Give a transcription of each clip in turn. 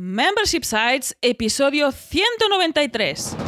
Membership Sites, episodio 193.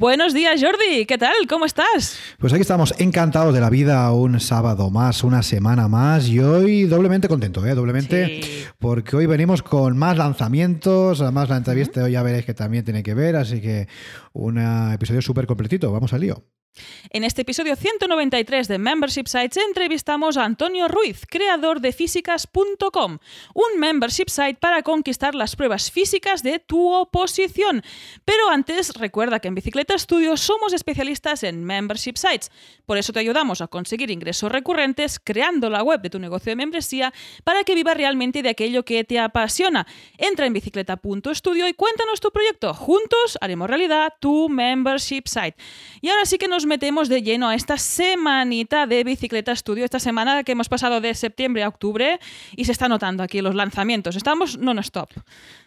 Buenos días, Jordi. ¿Qué tal? ¿Cómo estás? Pues aquí estamos encantados de la vida, un sábado más, una semana más y hoy doblemente contento, ¿eh? Doblemente, Sí. porque hoy venimos con más lanzamientos, además la entrevista hoy ya veréis que también tiene que ver, así que un episodio súper completito, vamos al lío. En este episodio 193 de Membership Sites entrevistamos a Antonio Ruiz, creador de físicas.com, un membership site para conquistar las pruebas físicas de tu oposición. Pero antes, recuerda que en Bicicleta Studio somos especialistas en membership sites. Por eso te ayudamos a conseguir ingresos recurrentes creando la web de tu negocio de membresía para que vivas realmente de aquello que te apasiona. Entra en bicicleta.studio y cuéntanos tu proyecto. Juntos haremos realidad tu membership site. Y ahora sí que nos metemos de lleno a esta semanita de Bicicleta Studio, esta semana que hemos pasado de septiembre a octubre y se está notando aquí los lanzamientos. Estamos non-stop.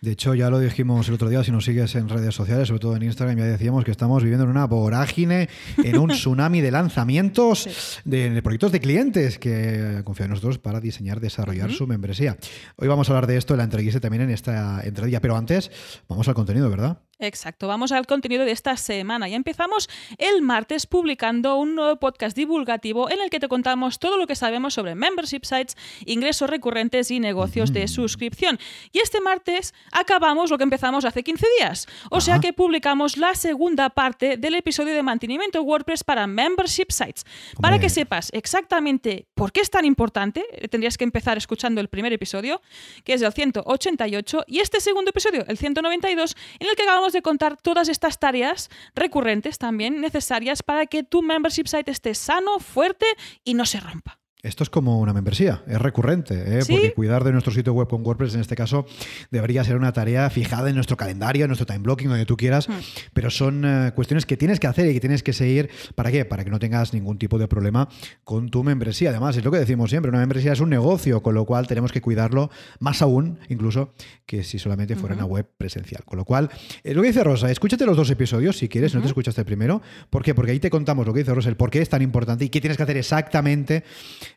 De hecho, ya lo dijimos el otro día, si nos sigues en redes sociales, sobre todo en Instagram, ya decíamos que estamos viviendo en una vorágine, en un tsunami de lanzamientos de, de proyectos de clientes que confían en nosotros para diseñar, desarrollar su membresía. Hoy vamos a hablar de esto en la entrevista también en esta entradilla, pero antes vamos al contenido, ¿verdad? Exacto, vamos al contenido de esta semana. Ya empezamos el martes publicando un nuevo podcast divulgativo en el que te contamos todo lo que sabemos sobre membership sites, ingresos recurrentes y negocios de suscripción. Y este martes acabamos lo que empezamos hace 15 días. O sea que publicamos la segunda parte del episodio de mantenimiento WordPress para membership sites. Para que sepas exactamente por qué es tan importante, eh, tendrías que empezar escuchando el primer episodio, que es el 188, y este segundo episodio, el 192, en el que acabamos de contar todas estas tareas recurrentes también necesarias para que tu membership site esté sano, fuerte y no se rompa. Esto es como una membresía, es recurrente, ¿eh? ¿Sí? porque cuidar de nuestro sitio web con WordPress en este caso debería ser una tarea fijada en nuestro calendario, en nuestro time blocking, donde tú quieras, Hmm. pero son eh, cuestiones que tienes que hacer y que tienes que seguir. ¿Para qué? Para que no tengas ningún tipo de problema con tu membresía. Además, es lo que decimos siempre, una membresía es un negocio, con lo cual tenemos que cuidarlo más aún, incluso, que si solamente fuera una web presencial. Con lo cual, es lo que dice Rosa, escúchate los dos episodios si quieres, no te escuchaste el primero. ¿Por qué? Porque ahí te contamos lo que dice Rosa, el por qué es tan importante y qué tienes que hacer exactamente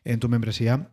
en tu membresía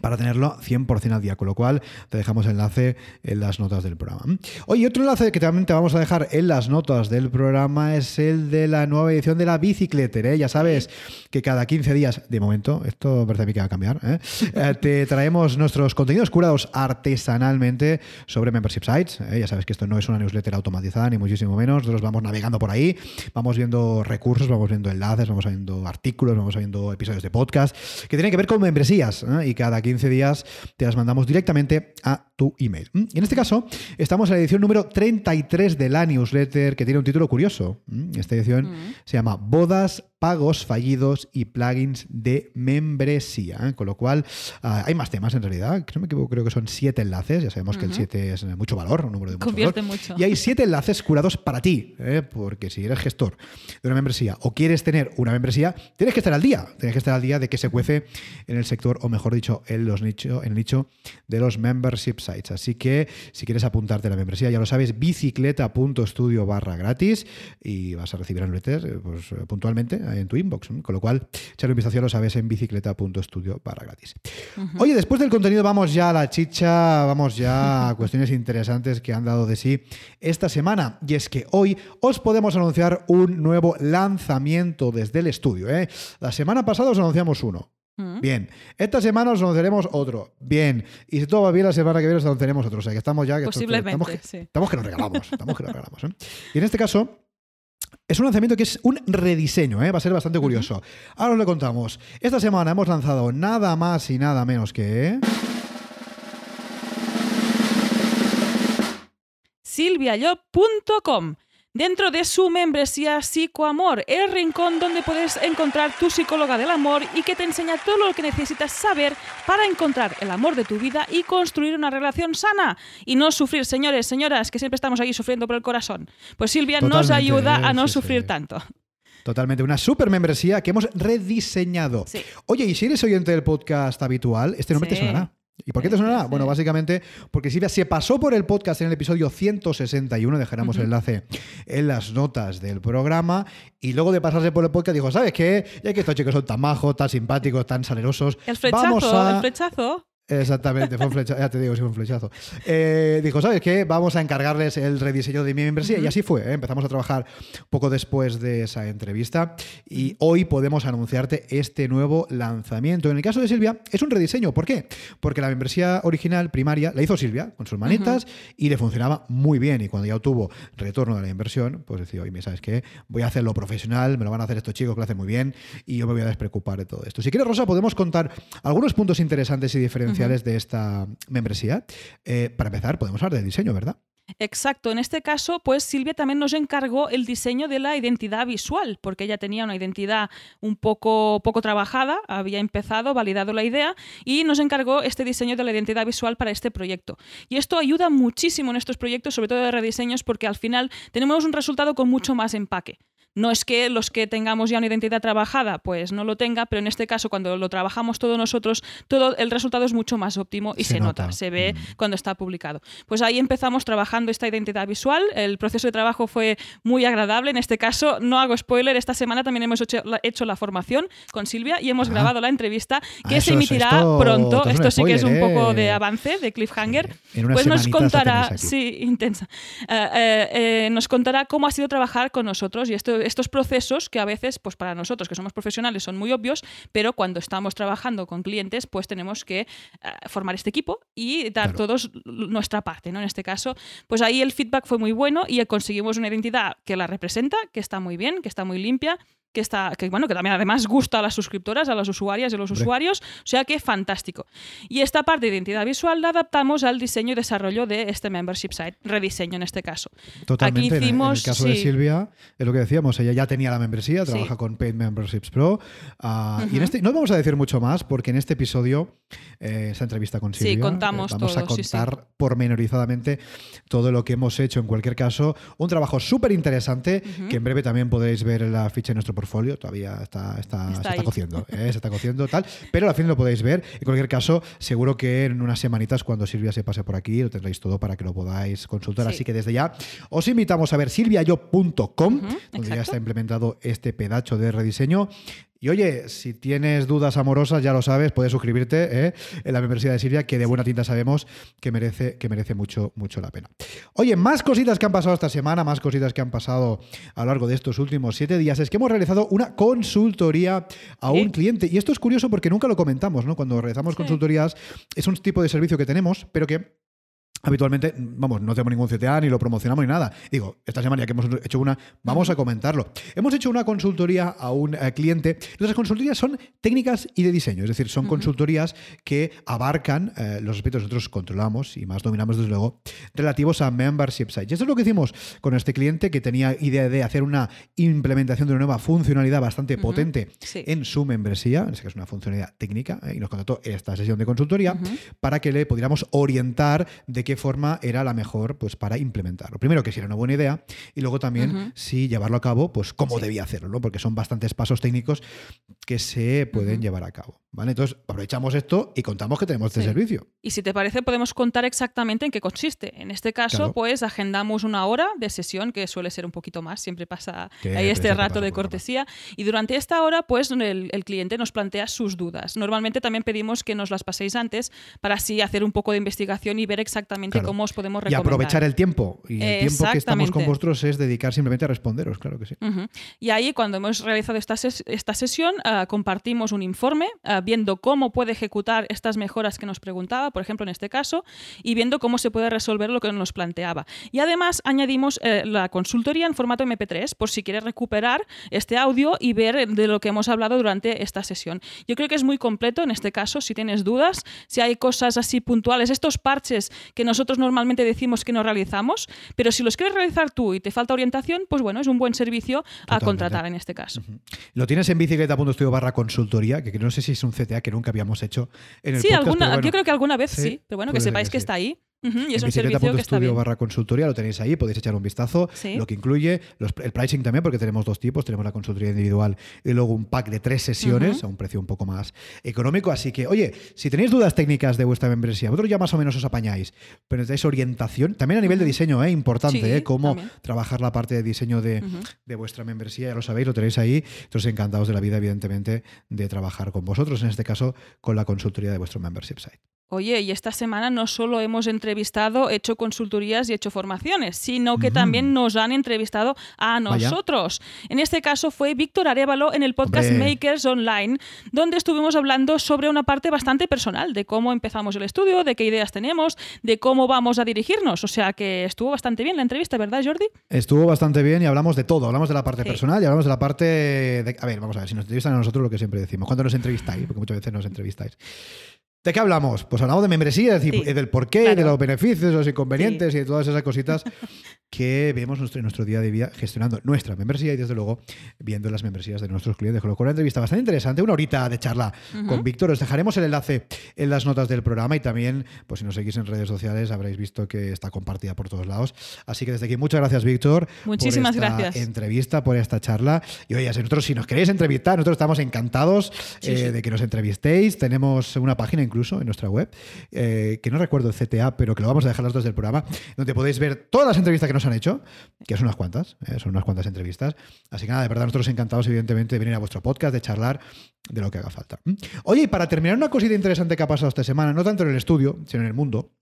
para tenerlo 100% al día, con lo cual te dejamos el enlace en las notas del programa. Oye, otro enlace que también te vamos a dejar en las notas del programa es el de la nueva edición de la Bicicleter. ¿eh? Ya sabes que cada 15 días, de momento, esto parece a mí que va a cambiar, ¿eh? Eh, te traemos nuestros contenidos curados artesanalmente sobre membership sites. ¿eh? Ya sabes que esto no es una newsletter automatizada, ni muchísimo menos. Nosotros vamos navegando por ahí, vamos viendo recursos, vamos viendo enlaces, vamos viendo artículos, vamos viendo episodios de podcast que tienen que ver con membresías ¿eh? y cada 15 días te las mandamos directamente a tu email. ¿Mm? Y en este caso, estamos en la edición número 33 de la newsletter que tiene un título curioso. ¿Mm? Esta edición se llama Bodas, pagos fallidos y plugins de membresía. ¿eh? Con lo cual, ah, hay más temas en realidad. Si no me equivoco, creo que son siete enlaces. Ya sabemos que el 7 es mucho valor, un número de mucho Convierte valor. mucho. Y hay siete enlaces curados para ti, ¿eh? porque si eres gestor de una membresía o quieres tener una membresía, tienes que estar al día. Tienes que estar al día de que se cuece en el sector, o mejor dicho, en, los nicho, en el nicho de los membership sites. Así que si quieres apuntarte a la membresía, ya lo sabes, bicicleta.studio barra gratis y vas a recibir el eh, pues, eh, puntualmente en tu inbox. ¿eh? Con lo cual, echarle un vistazo, lo sabes, en bicicleta.studio barra gratis. Oye, después del contenido vamos ya a la chicha, vamos ya a cuestiones interesantes que han dado de sí esta semana. Y es que hoy os podemos anunciar un nuevo lanzamiento desde el estudio. ¿eh? La semana pasada os anunciamos uno. Mm. Bien, esta semana os anunciaremos otro. Bien, y si todo va bien, la semana que viene os anunciaremos otro. O sea que estamos ya. Que Posiblemente, estamos, que, sí. estamos que nos regalamos. Estamos que nos regalamos ¿eh? Y en este caso. Es un lanzamiento que es un rediseño, ¿eh? va a ser bastante curioso. Ahora os lo contamos. Esta semana hemos lanzado nada más y nada menos que. silviayob.com. Dentro de su membresía Psicoamor, el rincón donde puedes encontrar tu psicóloga del amor y que te enseña todo lo que necesitas saber para encontrar el amor de tu vida y construir una relación sana y no sufrir, señores, señoras, que siempre estamos ahí sufriendo por el corazón. Pues Silvia nos ayuda a no sí, sufrir sí. tanto. Totalmente, una super membresía que hemos rediseñado. Sí. Oye, y si eres oyente del podcast habitual, este nombre te sonará. ¿Y por qué te sonará? Bueno, básicamente porque Silvia se pasó por el podcast en el episodio 161, dejaremos el enlace en las notas del programa, y luego de pasarse por el podcast dijo, ¿sabes qué? Ya que estos chicos son tan majos, tan simpáticos, tan salerosos, El vamos flechazo, a... el flechazo. Exactamente, fue un flechazo. Ya te digo, sí, fue un flechazo. Eh, dijo, ¿sabes qué? Vamos a encargarles el rediseño de mi membresía. Y así fue. ¿eh? Empezamos a trabajar poco después de esa entrevista. Y hoy podemos anunciarte este nuevo lanzamiento. En el caso de Silvia, es un rediseño. ¿Por qué? Porque la membresía original, primaria, la hizo Silvia con sus manitas y le funcionaba muy bien. Y cuando ya obtuvo retorno de la inversión, pues decía, oye, ¿sabes qué? Voy a hacerlo profesional, me lo van a hacer estos chicos que lo hacen muy bien y yo me voy a despreocupar de todo esto. Si quieres, Rosa, podemos contar algunos puntos interesantes y de esta membresía. Eh, para empezar, podemos hablar del diseño, ¿verdad? Exacto, en este caso, pues Silvia también nos encargó el diseño de la identidad visual, porque ella tenía una identidad un poco, poco trabajada, había empezado, validado la idea y nos encargó este diseño de la identidad visual para este proyecto. Y esto ayuda muchísimo en estos proyectos, sobre todo de rediseños, porque al final tenemos un resultado con mucho más empaque. No es que los que tengamos ya una identidad trabajada, pues no lo tenga, pero en este caso, cuando lo trabajamos todos nosotros, todo el resultado es mucho más óptimo y Se se, nota, nota. se ve Mm. cuando está publicado. Pues ahí empezamos trabajando esta identidad visual. El proceso de trabajo fue muy agradable. En este caso, no hago spoiler, esta semana también hemos hecho la, hecho la formación con Silvia y hemos Ah. grabado la entrevista Ah, que se emitirá esto- pronto. esto sí que es un poco ¿eh? de avance, de cliffhanger. Unas Pues nos contará, sí, intensa. Eh, eh, eh, nos contará cómo ha sido trabajar con nosotros y esto- estos procesos que a veces, pues para nosotros que somos profesionales, son muy obvios, pero cuando estamos trabajando con clientes, pues tenemos que eh, formar este equipo y dar Claro. todos nuestra parte, ¿no? En este caso, pues ahí el feedback fue muy bueno y conseguimos una identidad que la representa, que está muy bien, que está muy limpia. Que, está, que, bueno, que también además gusta a las suscriptoras, a las usuarias y a los usuarios, o sea que fantástico. Y esta parte de identidad visual la adaptamos al diseño y desarrollo de este membership site, rediseño en este caso. Totalmente. En- en, hicimos- el caso de sí. Silvia, es lo que decíamos, ella ya tenía la membresía, Sí. trabaja con Paid Memberships Pro. ah, Y en este, no vamos a decir mucho más porque en este episodio, eh, esa entrevista con Sí, Silvia, contamos eh, vamos a todo, sí, sí. contar pormenorizadamente todo lo que hemos hecho. En cualquier caso, un trabajo súper interesante que en breve también podréis ver en la ficha de nuestro portfolio. Todavía está, está, Está se está cociendo, ¿eh? se está cociendo tal. Pero al fin lo podéis ver. En cualquier caso, seguro que en unas semanitas, cuando Silvia se pase por aquí, lo tendréis todo para que lo podáis consultar. Sí. Así que desde ya os invitamos a ver silviayo.com, Ujú, donde ya está implementado este pedacho de rediseño. Y oye, si tienes dudas amorosas, ya lo sabes, puedes suscribirte ¿eh? en la membresía de Silvia, que de buena tinta sabemos que merece, que merece mucho, mucho la pena. Oye, más cositas que han pasado esta semana, más cositas que han pasado a lo largo de estos últimos siete días, es que hemos realizado una consultoría a un cliente. Y esto es curioso porque nunca lo comentamos, ¿no? Cuando realizamos Sí. consultorías, es un tipo de servicio que tenemos, pero que habitualmente, vamos, no tenemos ningún CTA ni lo promocionamos ni nada. Digo, esta semana ya que hemos hecho una, vamos a comentarlo. Hemos hecho una consultoría a un eh, cliente. Nuestras consultorías son técnicas y de diseño, es decir, son consultorías que abarcan eh, los aspectos que nosotros controlamos y más dominamos desde luego, relativos a membership sites. Y esto es lo que hicimos con este cliente que tenía idea de hacer una implementación de una nueva funcionalidad bastante potente Sí. en su membresía, en este caso una funcionalidad técnica, eh, y nos contrató esta sesión de consultoría para que le pudiéramos orientar de qué forma era la mejor pues, para implementarlo. Primero, que si era una buena idea, y luego también si llevarlo a cabo, pues cómo Sí. debía hacerlo, ¿no? porque son bastantes pasos técnicos que se pueden llevar a cabo. ¿Vale? Entonces, aprovechamos esto y contamos que tenemos este Sí. servicio. Y si te parece, podemos contar exactamente en qué consiste. En este caso, Claro. pues agendamos una hora de sesión, que suele ser un poquito más, siempre pasa ahí este rato de cortesía. Y durante esta hora, pues el, el cliente nos plantea sus dudas. Normalmente también pedimos que nos las paséis antes para así hacer un poco de investigación y ver exactamente Claro. cómo os podemos Y recomendar. aprovechar el tiempo. Y el tiempo que estamos con vosotros es dedicar simplemente a responderos, claro que sí. Y ahí, cuando hemos realizado esta, ses- esta sesión, ah, compartimos un informe ah, viendo cómo puede ejecutar estas mejoras que nos preguntaba, por ejemplo en este caso, y viendo cómo se puede resolver lo que nos planteaba. Y además añadimos eh, la consultoría en formato MP3 por si quieres recuperar este audio y ver de lo que hemos hablado durante esta sesión. Yo creo que es muy completo en este caso, si tienes dudas, si hay cosas así puntuales, estos parches que nosotros normalmente decimos que no realizamos, pero si los quieres realizar tú y te falta orientación, pues bueno, es un buen servicio a contratar en este caso. Lo tienes en bicicleta.studio barra consultoría, que no sé si es un CTA que nunca habíamos hecho en el sí, podcast. Alguna, yo creo que alguna vez sí, pero bueno, que sepáis que, está ahí y es un servicio que está barra consultoría lo tenéis ahí, podéis echar un vistazo. Lo que incluye el pricing también, porque tenemos dos tipos: tenemos la consultoría individual y luego un pack de tres sesiones a un precio un poco más económico. Así que, oye, si tenéis dudas técnicas de vuestra membresía, vosotros ya más o menos os apañáis, pero necesitáis orientación, también a nivel de diseño, ¿eh? importante, ¿eh? cómo trabajar la parte de diseño de, de, vuestra membresía, ya lo sabéis, lo tenéis ahí. Entonces, encantados de la vida, evidentemente, de trabajar con vosotros, en este caso, con la consultoría de vuestro membership site. Oye, y esta semana no solo hemos entrevistado, hecho consultorías y hecho formaciones, sino que también nos han entrevistado a nosotros. En este caso fue Víctor Arevalo en el podcast Makers Online, donde estuvimos hablando sobre una parte bastante personal, de cómo empezamos el estudio, de qué ideas tenemos, de cómo vamos a dirigirnos. O sea que estuvo bastante bien la entrevista, ¿verdad, Jordi? Estuvo bastante bien y hablamos de todo. Hablamos de la parte personal y hablamos de la parte de... A ver, vamos a ver, si nos entrevistan a nosotros lo que siempre decimos. ¿Cuándo nos entrevistáis? Porque muchas veces nos entrevistáis. ¿De qué hablamos? Pues hablamos de membresía, y del porqué, de los beneficios, los inconvenientes y de todas esas cositas que vemos en nuestro día de día gestionando nuestra membresía y desde luego viendo las membresías de nuestros clientes. Con lo cual, una entrevista bastante interesante, una horita de charla con Víctor. Os dejaremos el enlace en las notas del programa y también, pues si nos seguís en redes sociales, habréis visto que está compartida por todos lados. Así que desde aquí, muchas gracias, Víctor. Muchísimas por esta gracias. entrevista, por esta charla. Y oye, si nosotros, si nos queréis entrevistar, nosotros estamos encantados eh, de que nos entrevistéis. Tenemos una página incluso en nuestra web, eh, que no recuerdo el CTA, pero que lo vamos a dejar las dos del programa, donde podéis ver todas las entrevistas que nos han hecho, que son unas cuantas, eh, son unas cuantas entrevistas. Así que nada, de verdad, nosotros encantados, evidentemente, de venir a vuestro podcast, de charlar de lo que haga falta. ¿Mm? Oye, y para terminar, una cosita interesante que ha pasado esta semana, no tanto en el estudio, sino en el mundo,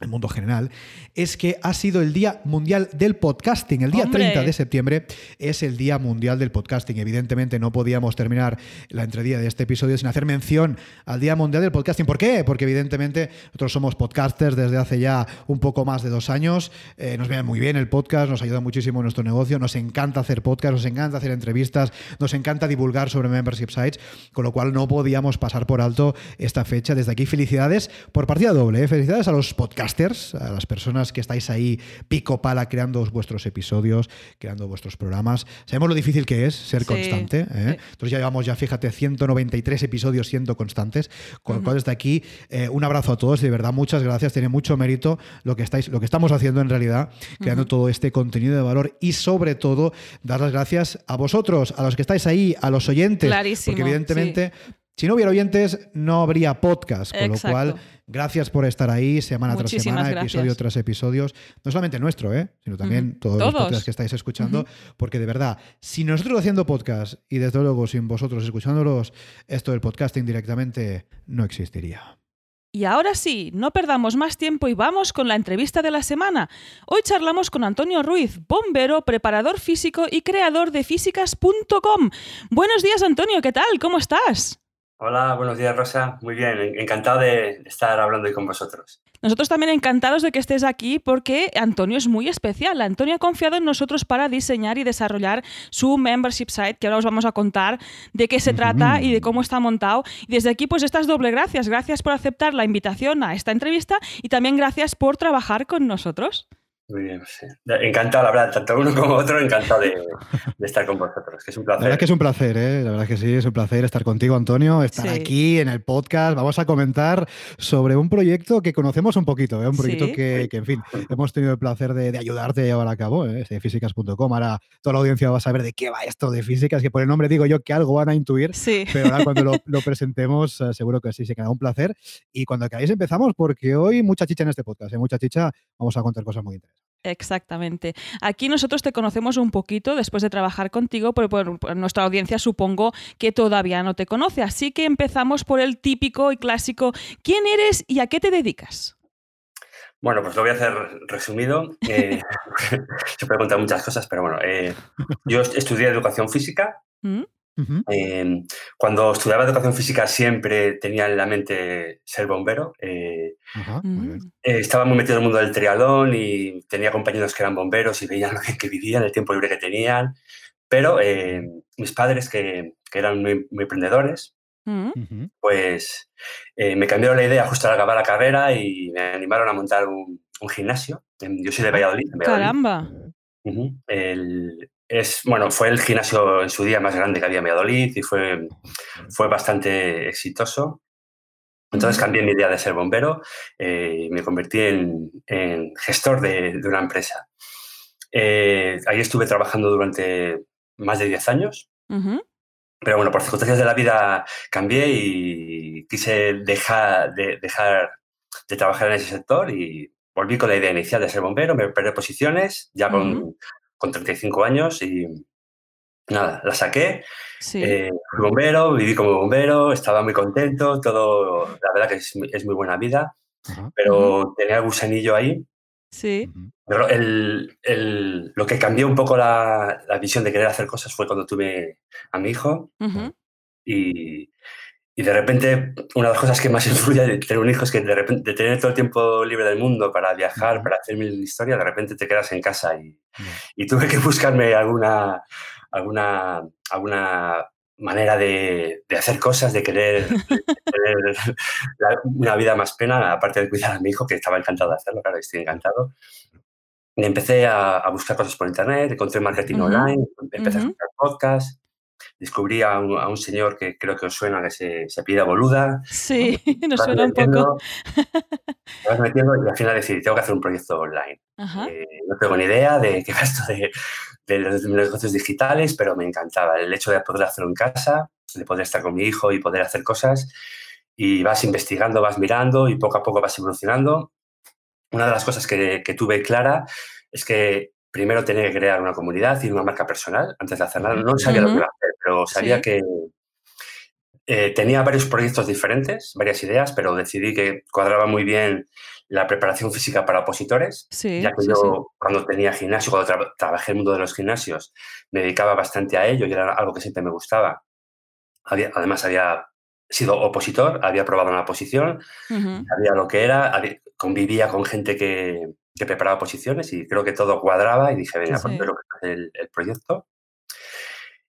el mundo general, es que ha sido el Día Mundial del Podcasting. El día 30 de septiembre es el Día Mundial del Podcasting. Evidentemente no podíamos terminar la entredía de este episodio sin hacer mención al Día Mundial del Podcasting. ¿Por qué? Porque evidentemente nosotros somos podcasters desde hace ya un poco más de dos años. Eh, nos viene muy bien el podcast, nos ayuda muchísimo en nuestro negocio, nos encanta hacer podcast, nos encanta hacer entrevistas, nos encanta divulgar sobre membership sites, con lo cual no podíamos pasar por alto esta fecha. Desde aquí felicidades por partida doble. ¿eh? Felicidades a los podcasters, a las personas que estáis ahí pico pala creando vuestros episodios, creando vuestros programas. Sabemos lo difícil que es ser constante. ¿eh? Entonces ya llevamos ya, fíjate, 193 episodios siendo constantes. Con lo cual desde aquí eh, un abrazo a todos, de verdad muchas gracias. Tiene mucho mérito lo que estáis, lo que estamos haciendo en realidad, creando todo este contenido de valor y sobre todo dar las gracias a vosotros, a los que estáis ahí, a los oyentes, porque evidentemente si no hubiera oyentes, no habría podcast, con lo cual, gracias por estar ahí semana tras semana, episodio tras episodio. No solamente nuestro, ¿eh? sino también todos, los podcasts que estáis escuchando, porque de verdad, si nosotros haciendo podcast y desde luego sin vosotros escuchándolos, esto del podcasting directamente no existiría. Y ahora sí, no perdamos más tiempo y vamos con la entrevista de la semana. Hoy charlamos con Antonio Ruiz, bombero, preparador físico y creador de físicas.com. Buenos días, Antonio, ¿qué tal? ¿Cómo estás? Hola, buenos días Rosa. Muy bien, encantado de estar hablando hoy con vosotros. Nosotros también encantados de que estés aquí porque Antonio es muy especial. Antonio ha confiado en nosotros para diseñar y desarrollar su membership site, que ahora os vamos a contar de qué se trata y de cómo está montado. Y desde aquí, pues estas doble gracias. Gracias por aceptar la invitación a esta entrevista y también gracias por trabajar con nosotros. Muy bien, sí. encantado, la verdad, tanto uno como otro, encantado de, estar con vosotros, que es un placer. La verdad que es un placer, ¿eh? la verdad que sí, es un placer estar contigo, Antonio, estar aquí en el podcast. Vamos a comentar sobre un proyecto que conocemos un poquito, ¿eh? un proyecto que, en fin, hemos tenido el placer de, ayudarte a llevar a cabo, ¿eh? de físicas.com. Ahora toda la audiencia va a saber de qué va esto de físicas, que por el nombre digo yo que algo van a intuir, pero ahora cuando lo, presentemos, eh, seguro que sí, se queda un placer. Y cuando queráis empezamos, porque hoy mucha chicha en este podcast, ¿eh? mucha chicha, vamos a contar cosas muy interesantes. Exactamente. Aquí nosotros te conocemos un poquito después de trabajar contigo, pero por, nuestra audiencia supongo que todavía no te conoce. Así que empezamos por el típico y clásico ¿quién eres y a qué te dedicas? Bueno, pues lo voy a hacer resumido. Eh, se puede contar muchas cosas, pero bueno, eh, yo estudié educación física, ¿Mm? Ujú. Eh, cuando estudiaba educación física siempre tenía en la mente ser bombero. Eh, Ajá, muy bien. Mm. eh, estaba muy metido en el mundo del triatlón y tenía compañeros que eran bomberos y veían lo bien que vivían, el tiempo libre que tenían. Pero eh, mis padres, que, que eran muy, muy emprendedores, Mm. Pues eh, me cambiaron la idea justo al acabar la carrera y me animaron a montar un, un gimnasio. En- Yo soy de Valladolid. en Valladolid. Caramba. Ujú. El- es, bueno, fue el gimnasio en su día más grande que había en Valladolid y fue, fue bastante exitoso. Entonces cambié mi idea de ser bombero eh, y me convertí en, en gestor de, de una empresa. Eh, ahí estuve trabajando durante más de 10 años, Ujú. pero bueno, por circunstancias de la vida cambié y quise dejar de, dejar de trabajar en ese sector y volví con la idea inicial de ser bombero, me perdí posiciones ya con, Ujú. Con 35 años y nada, la saqué, Sí. eh, fui bombero, viví como bombero, estaba muy contento, todo, la verdad que es, muy- es muy buena vida, Ajá. pero tenía el gusanillo ahí. Sí. Pero el, el- lo que cambió un poco la, la visión de querer hacer cosas fue cuando tuve a mi hijo Ujú. y, y de repente una de las cosas que más influye de tener un hijo es que de repente de tener todo el tiempo libre del mundo para viajar, para hacer mil historias, de repente te quedas en casa y, Ya. y tuve que buscarme alguna, alguna, alguna manera de, de hacer cosas, de querer de tener la- una vida más plena, aparte de cuidar a mi hijo, que estaba encantado de hacerlo, claro, estoy encantado. Y empecé a, a buscar cosas por internet, encontré marketing Ujú, online, empecé a ujú. escuchar podcasts, descubrí a un, a un señor que creo que os suena, que se, se pide Boluda, Sí, nos suena un poco. metiendo, te vas metiendo y al final decidí, tengo que hacer un proyecto online. Eh, no tengo ni idea de qué va esto de, de los negocios digitales, pero me encantaba el hecho de poder hacerlo en casa, de poder estar con mi hijo y poder hacer cosas. Y vas investigando, vas mirando y poco a poco vas evolucionando. Una de las cosas que, que tuve clara es que primero tenía que crear una comunidad y una marca personal antes de hacer nada. No sabía lo que iba a hacer, pero sabía Sí. que eh, tenía varios proyectos diferentes, varias ideas, pero decidí que cuadraba muy bien la preparación física para opositores, Sí, ya que sí, yo sí. cuando tenía gimnasio, cuando tra- trabajé en el mundo de los gimnasios, me dedicaba bastante a ello y era algo que siempre me gustaba. Había- además, había sido opositor, había probado una posición, Ujú. sabía lo que era, había- convivía con gente que, que preparaba posiciones y creo que todo cuadraba y dije, venga, pues Sí. lo que el, el proyecto.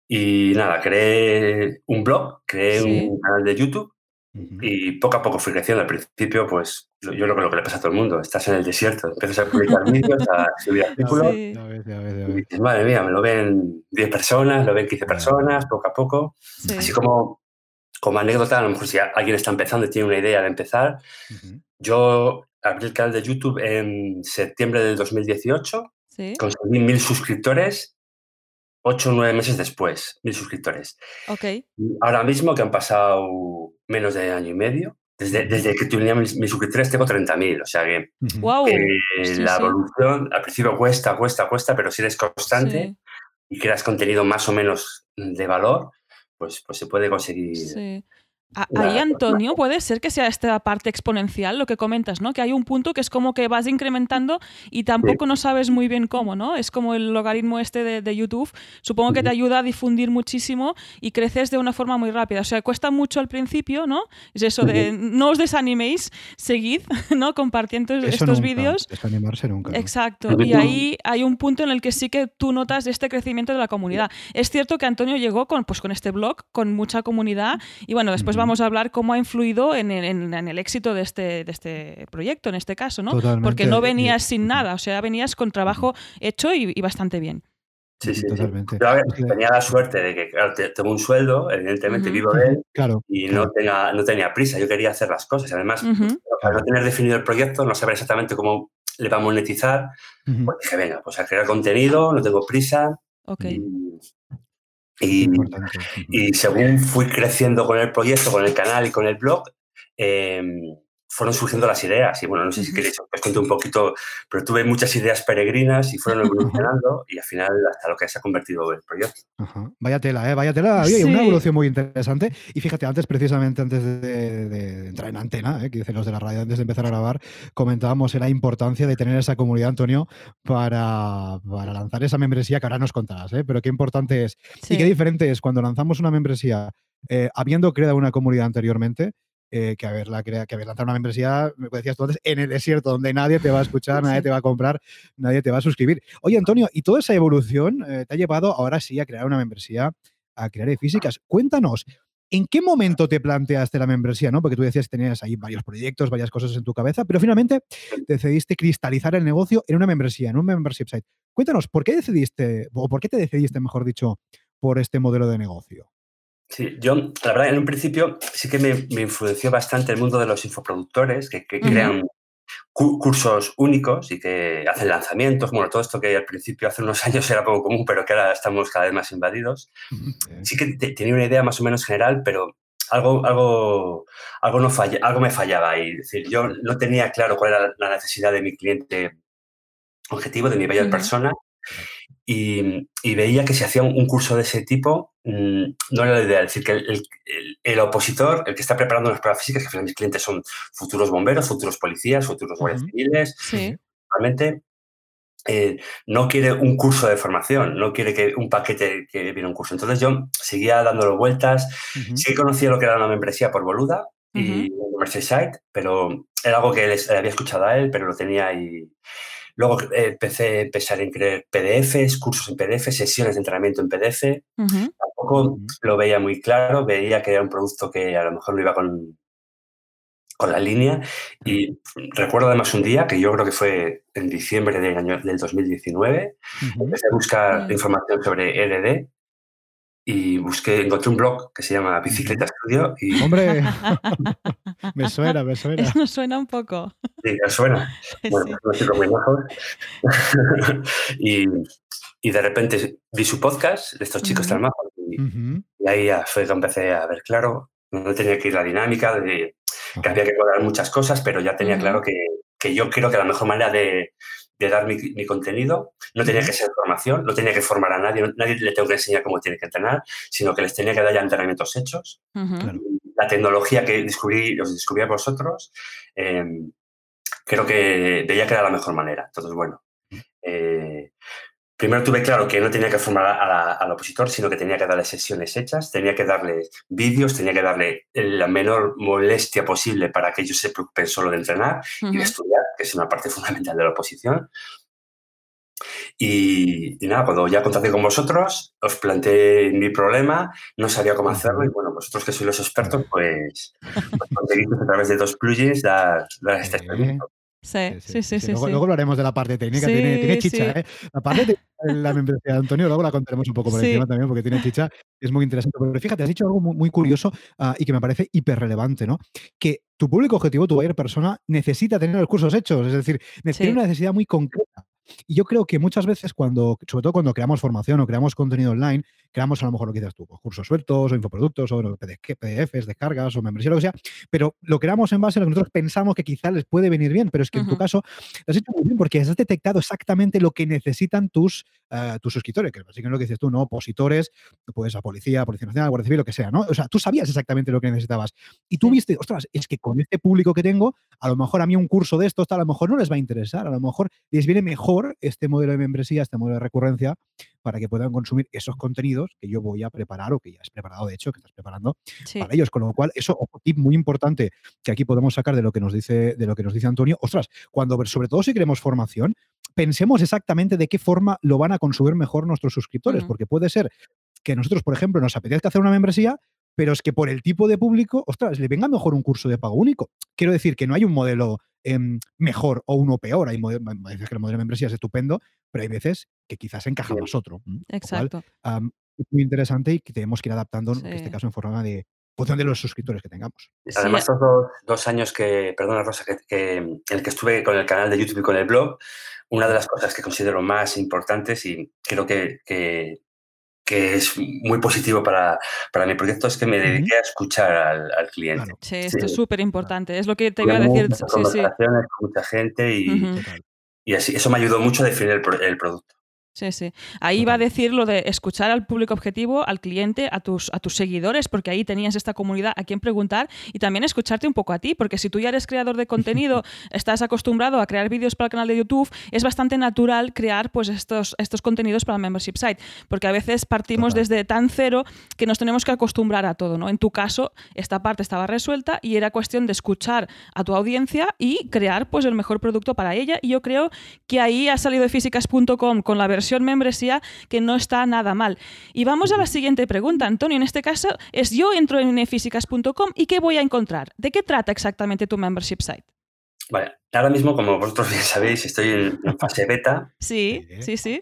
Y nada, creé un blog, creé Sí. un canal de YouTube Ujú. y poco a poco fui creciendo. Al principio, pues yo creo que lo que le pasa a todo el mundo, estás en el desierto, empiezas a publicar vídeos, a subir artículos Sí. y dices, madre mía, me lo ven 10 personas, lo ven 15 Ya. personas, poco a poco. Así Sí. como, como anécdota, a lo mejor si alguien está empezando y tiene una idea de empezar, yo abrí el canal de YouTube en septiembre del 2018, Sí. conseguí mil suscriptores, 8 o 9 meses después, mil suscriptores. Ok. Y ahora mismo, que han pasado menos de año y medio, desde, desde que tenía mis, mis suscriptores tengo 30.000, o sea que, Ujú. Wow. que Sí, la sí. evolución al principio cuesta, cuesta, cuesta, pero si eres constante Sí. y creas contenido más o menos de valor, pues, pues se puede conseguir. Ahí, Antonio, puede ser que sea esta parte exponencial lo que comentas, ¿no? Que hay un punto que es como que vas incrementando y tampoco no sabes muy bien cómo, ¿no? Es como el logaritmo este de, de YouTube. Supongo que te ayuda a difundir muchísimo y creces de una forma muy rápida. O sea, cuesta mucho al principio, ¿no? Es eso de no os desaniméis, seguid, ¿no? Compartiendo Eso estos vídeos. Desanimarse nunca. ¿no? Exacto, y ahí hay un punto en el que sí que tú notas este crecimiento de la comunidad. Es cierto que Antonio llegó con, pues, con este blog, con mucha comunidad, y bueno, después. Vamos a hablar cómo ha influido en el, en- en el éxito de este, de este proyecto, en este caso, ¿no? Totalmente. Porque no Y- venías sin nada, o sea, venías con trabajo hecho y, y bastante bien. Sí, sí, sí. Totalmente. Yo a ver, Es que- tenía la suerte de que, claro, tengo un sueldo, evidentemente vivo de él, Claro. y claro. no, tenga, no tenía prisa, yo quería hacer las cosas. Además, Ujú. al no tener definido el proyecto, no saber exactamente cómo le va a monetizar, pues dije, venga, pues a crear contenido, no tengo prisa. Ok. Y, Es y, y según fui creciendo con el proyecto, con el canal y con el blog, eh, fueron surgiendo las ideas. Y bueno, no sé si queréis, os cuento un poquito, pero tuve muchas ideas peregrinas y fueron evolucionando y al final hasta lo que se ha convertido el proyecto. Vaya tela, ¿eh? Vaya tela. Había una evolución muy interesante. Y fíjate, antes, precisamente antes de, entrar en antena, ¿eh? que dicen los de la radio, antes de empezar a grabar, comentábamos la importancia de tener esa comunidad, Antonio, para, para lanzar esa membresía que ahora nos contarás, ¿eh? pero qué importante es. Y qué diferente es cuando lanzamos una membresía eh, habiendo creado una comunidad anteriormente, eh, que, haberla crea, que haber lanzado una membresía, me decías tú antes, en el desierto, donde nadie te va a escuchar, nadie te va a comprar, nadie te va a suscribir. Oye, Antonio, y toda esa evolución eh, te ha llevado ahora sí a crear una membresía, a crear físicas. Cuéntanos, ¿en qué momento te planteaste la membresía? ¿no? Porque tú decías que tenías ahí varios proyectos, varias cosas en tu cabeza, pero finalmente decidiste cristalizar el negocio en una membresía, en un membership site. Cuéntanos, ¿por qué decidiste, o por qué te decidiste, mejor dicho, por este modelo de negocio? Sí, yo, la verdad, en un principio sí que me, influenció bastante el mundo de los infoproductores que, crean cursos únicos y que hacen lanzamientos. Bueno, todo esto que al principio, hace unos años, era poco común, pero que ahora estamos cada vez más invadidos. Sí que tenía una idea más o menos general, pero algo, algo, algo, no falla, algo me fallaba. Y, decir, yo no tenía claro cuál era la necesidad de mi cliente objetivo, de mi bella persona. Y, veía que si hacía un, curso de ese tipo, mm, no era la idea. Es decir, que el, opositor, el que está preparando las pruebas físicas, que al mis clientes son futuros bomberos, futuros policías, futuros guardias civiles, realmente eh, no quiere un curso de formación, no quiere que un paquete que viene un curso. Entonces yo seguía dándole vueltas, sí conocía lo que era una membresía por Boluda y un site, pero era algo que les había escuchado a él, pero lo tenía ahí. Luego eh, empecé a pensar en crear PDFs, cursos en PDF, sesiones de entrenamiento en PDF. Tampoco lo veía muy claro, veía que era un producto que a lo mejor no iba con, con la línea. Y recuerdo además un día, que yo creo que fue en diciembre del, año, del 2019, empecé a buscar información sobre EDD y busqué, encontré un blog que se llama Bicicleta Studio y... ¡Hombre! me suena, me suena. Eso suena un poco. Sí, me suena. Bueno, pues no estoy muy y, y de repente vi su podcast de estos chicos tan majos y, y, ahí ya fue que empecé a ver claro, no tenía que ir la dinámica, de, que había que cuadrar muchas cosas, pero ya tenía claro que, que yo creo que la mejor manera de, de dar mi, contenido. No tenía que ser formación, no tenía que formar a nadie, nadie le tengo que enseñar cómo tiene que entrenar, sino que les tenía que dar ya entrenamientos hechos. La tecnología que descubrí, os descubrí a vosotros, em, creo que veía que era la mejor manera. Entonces, bueno, eh, primero tuve claro que no tenía que formar al opositor, sino que tenía que darle sesiones hechas, tenía que darle vídeos, tenía que darle la menor molestia posible para que ellos se preocupen solo de entrenar y de estudiar, que es una parte fundamental de la oposición. Y, nada, cuando ya contacté con vosotros, os planteé mi problema, no sabía cómo hacerlo y bueno, vosotros que sois los expertos, pues, pues conseguiste a través de dos plugins dar, dar este experimento. Sí, sí, sí. sí, luego, hablaremos de la parte técnica, tiene, chicha, ¿eh? La parte de la membresía de Antonio, luego la contaremos un poco por encima también, porque tiene chicha, es muy interesante. Pero fíjate, has dicho algo muy, curioso ah, y que me parece hiper relevante, ¿no? Que tu público objetivo, tu buyer persona, necesita tener los cursos hechos, es decir, tiene una necesidad muy concreta. Y yo creo que muchas veces cuando, sobre todo cuando creamos formación o creamos contenido online, creamos a lo mejor lo que dices tú, pues, cursos sueltos o infoproductos o PDFs, descargas o membresía, lo que sea, pero lo creamos en base a lo que nosotros pensamos que quizá les puede venir bien, pero es que en tu caso lo has hecho muy bien porque has detectado exactamente lo que necesitan tus, eh, tus suscriptores, que básicamente lo que dices tú, ¿no? Opositores, pues a policía, Policía Nacional, Guardia Civil, lo que sea, ¿no? O sea, tú sabías exactamente lo que necesitabas. Y tú viste, ostras, es que con este público que tengo, a lo mejor a mí un curso de estos, a lo mejor no les va a interesar, a lo mejor les viene mejor este modelo de membresía, este modelo de recurrencia, para que puedan consumir esos contenidos que yo voy a preparar o que ya has preparado, de hecho, que estás preparando para ellos. Con lo cual, eso, un tip muy importante que aquí podemos sacar de lo que nos dice, de lo que nos dice Antonio. Ostras, cuando, sobre todo si queremos formación, pensemos exactamente de qué forma lo van a consumir mejor nuestros suscriptores, porque puede ser que nosotros, por ejemplo, nos apetezca hacer una membresía, pero es que por el tipo de público, ostras, le venga mejor un curso de pago único. Quiero decir que no hay un modelo em, mejor o uno peor. Hay, veces que el modelo de membresía es estupendo, pero hay veces que quizás encaja más otro. Exacto. es muy interesante y que tenemos que ir adaptando, en este caso, en forma de función de los suscriptores que tengamos. Además, estos dos, años que, perdona Rosa, que, en el que estuve con el canal de YouTube y con el blog, una de las cosas que considero más importantes y creo que que es muy positivo para, para mi proyecto es que me dediqué a escuchar al, al cliente. Claro. Sí, esto es Sí. súper importante. Es lo que te iba a decir. Sí, sí. conversaciones con mucha gente y, Ujú. Total. y así, eso me ayudó mucho a definir el, pro- el producto. Sí, sí. Ahí va a decir lo de escuchar al público objetivo, al cliente, a tus, a tus seguidores, porque ahí tenías esta comunidad a quien preguntar y también escucharte un poco a ti, porque si tú ya eres creador de contenido, estás acostumbrado a crear vídeos para el canal de YouTube, es bastante natural crear pues estos, estos contenidos para el membership site, porque a veces partimos Total. desde tan cero que nos tenemos que acostumbrar a todo, ¿no? En tu caso, esta parte estaba resuelta y era cuestión de escuchar a tu audiencia y crear pues el mejor producto para ella y yo creo que ahí ha salido de físicas.com con la versión membresía que no está nada mal. Y vamos a la siguiente pregunta, Antonio. En este caso es yo entro en físicas.com y ¿qué voy a encontrar? ¿De qué trata exactamente tu membership site? Vale, ahora mismo, como vosotros bien sabéis, estoy en, en fase beta Sí, Sí. sí,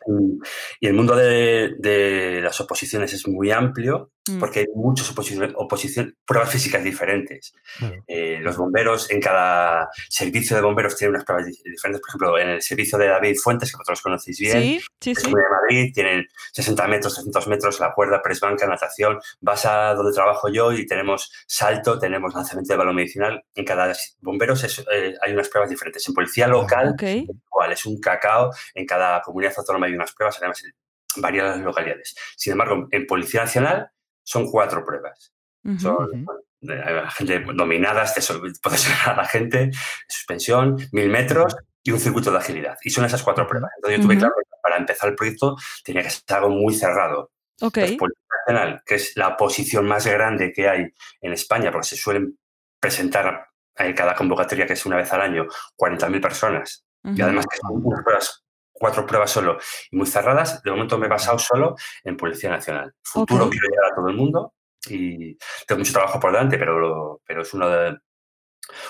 y, el mundo de, de las oposiciones es muy amplio. Porque hay muchas oposiciones, oposición, pruebas físicas diferentes. Claro. Eh, los bomberos, en cada servicio de bomberos tienen unas pruebas di- diferentes. Por ejemplo, en el servicio de David Fuentes, que vosotros conocéis bien, Sí, sí, sí. de Madrid, tienen 60 metros, 300 metros, la cuerda, press banca, natación. Vas a donde trabajo yo y tenemos salto, tenemos lanzamiento de balón medicinal. En cada bomberos es, eh, hay unas pruebas diferentes. En policía local, Ok. igual, es un cacao. En cada comunidad autónoma hay unas pruebas, además en varias localidades. Sin embargo, en Policía Nacional son cuatro pruebas. Ujú. Son Ujú. bueno, de- hay gente dominadas, a la gente, suspensión, mil metros y un circuito de agilidad. Y son esas cuatro pruebas. Entonces yo tuve Ujú. claro que para empezar el proyecto tenía que ser algo muy cerrado. Ok. Entonces, Policía Nacional, que es la posición más grande que hay en España, porque se suelen presentar en cada convocatoria, que es una vez al año, 40.000 personas. Y Ujú. además que son unas pruebas, cuatro pruebas solo y muy cerradas. De momento me he basado solo en Policía Nacional. Futuro quiero llegar a todo el mundo y tengo mucho trabajo por delante, pero, pero es uno de,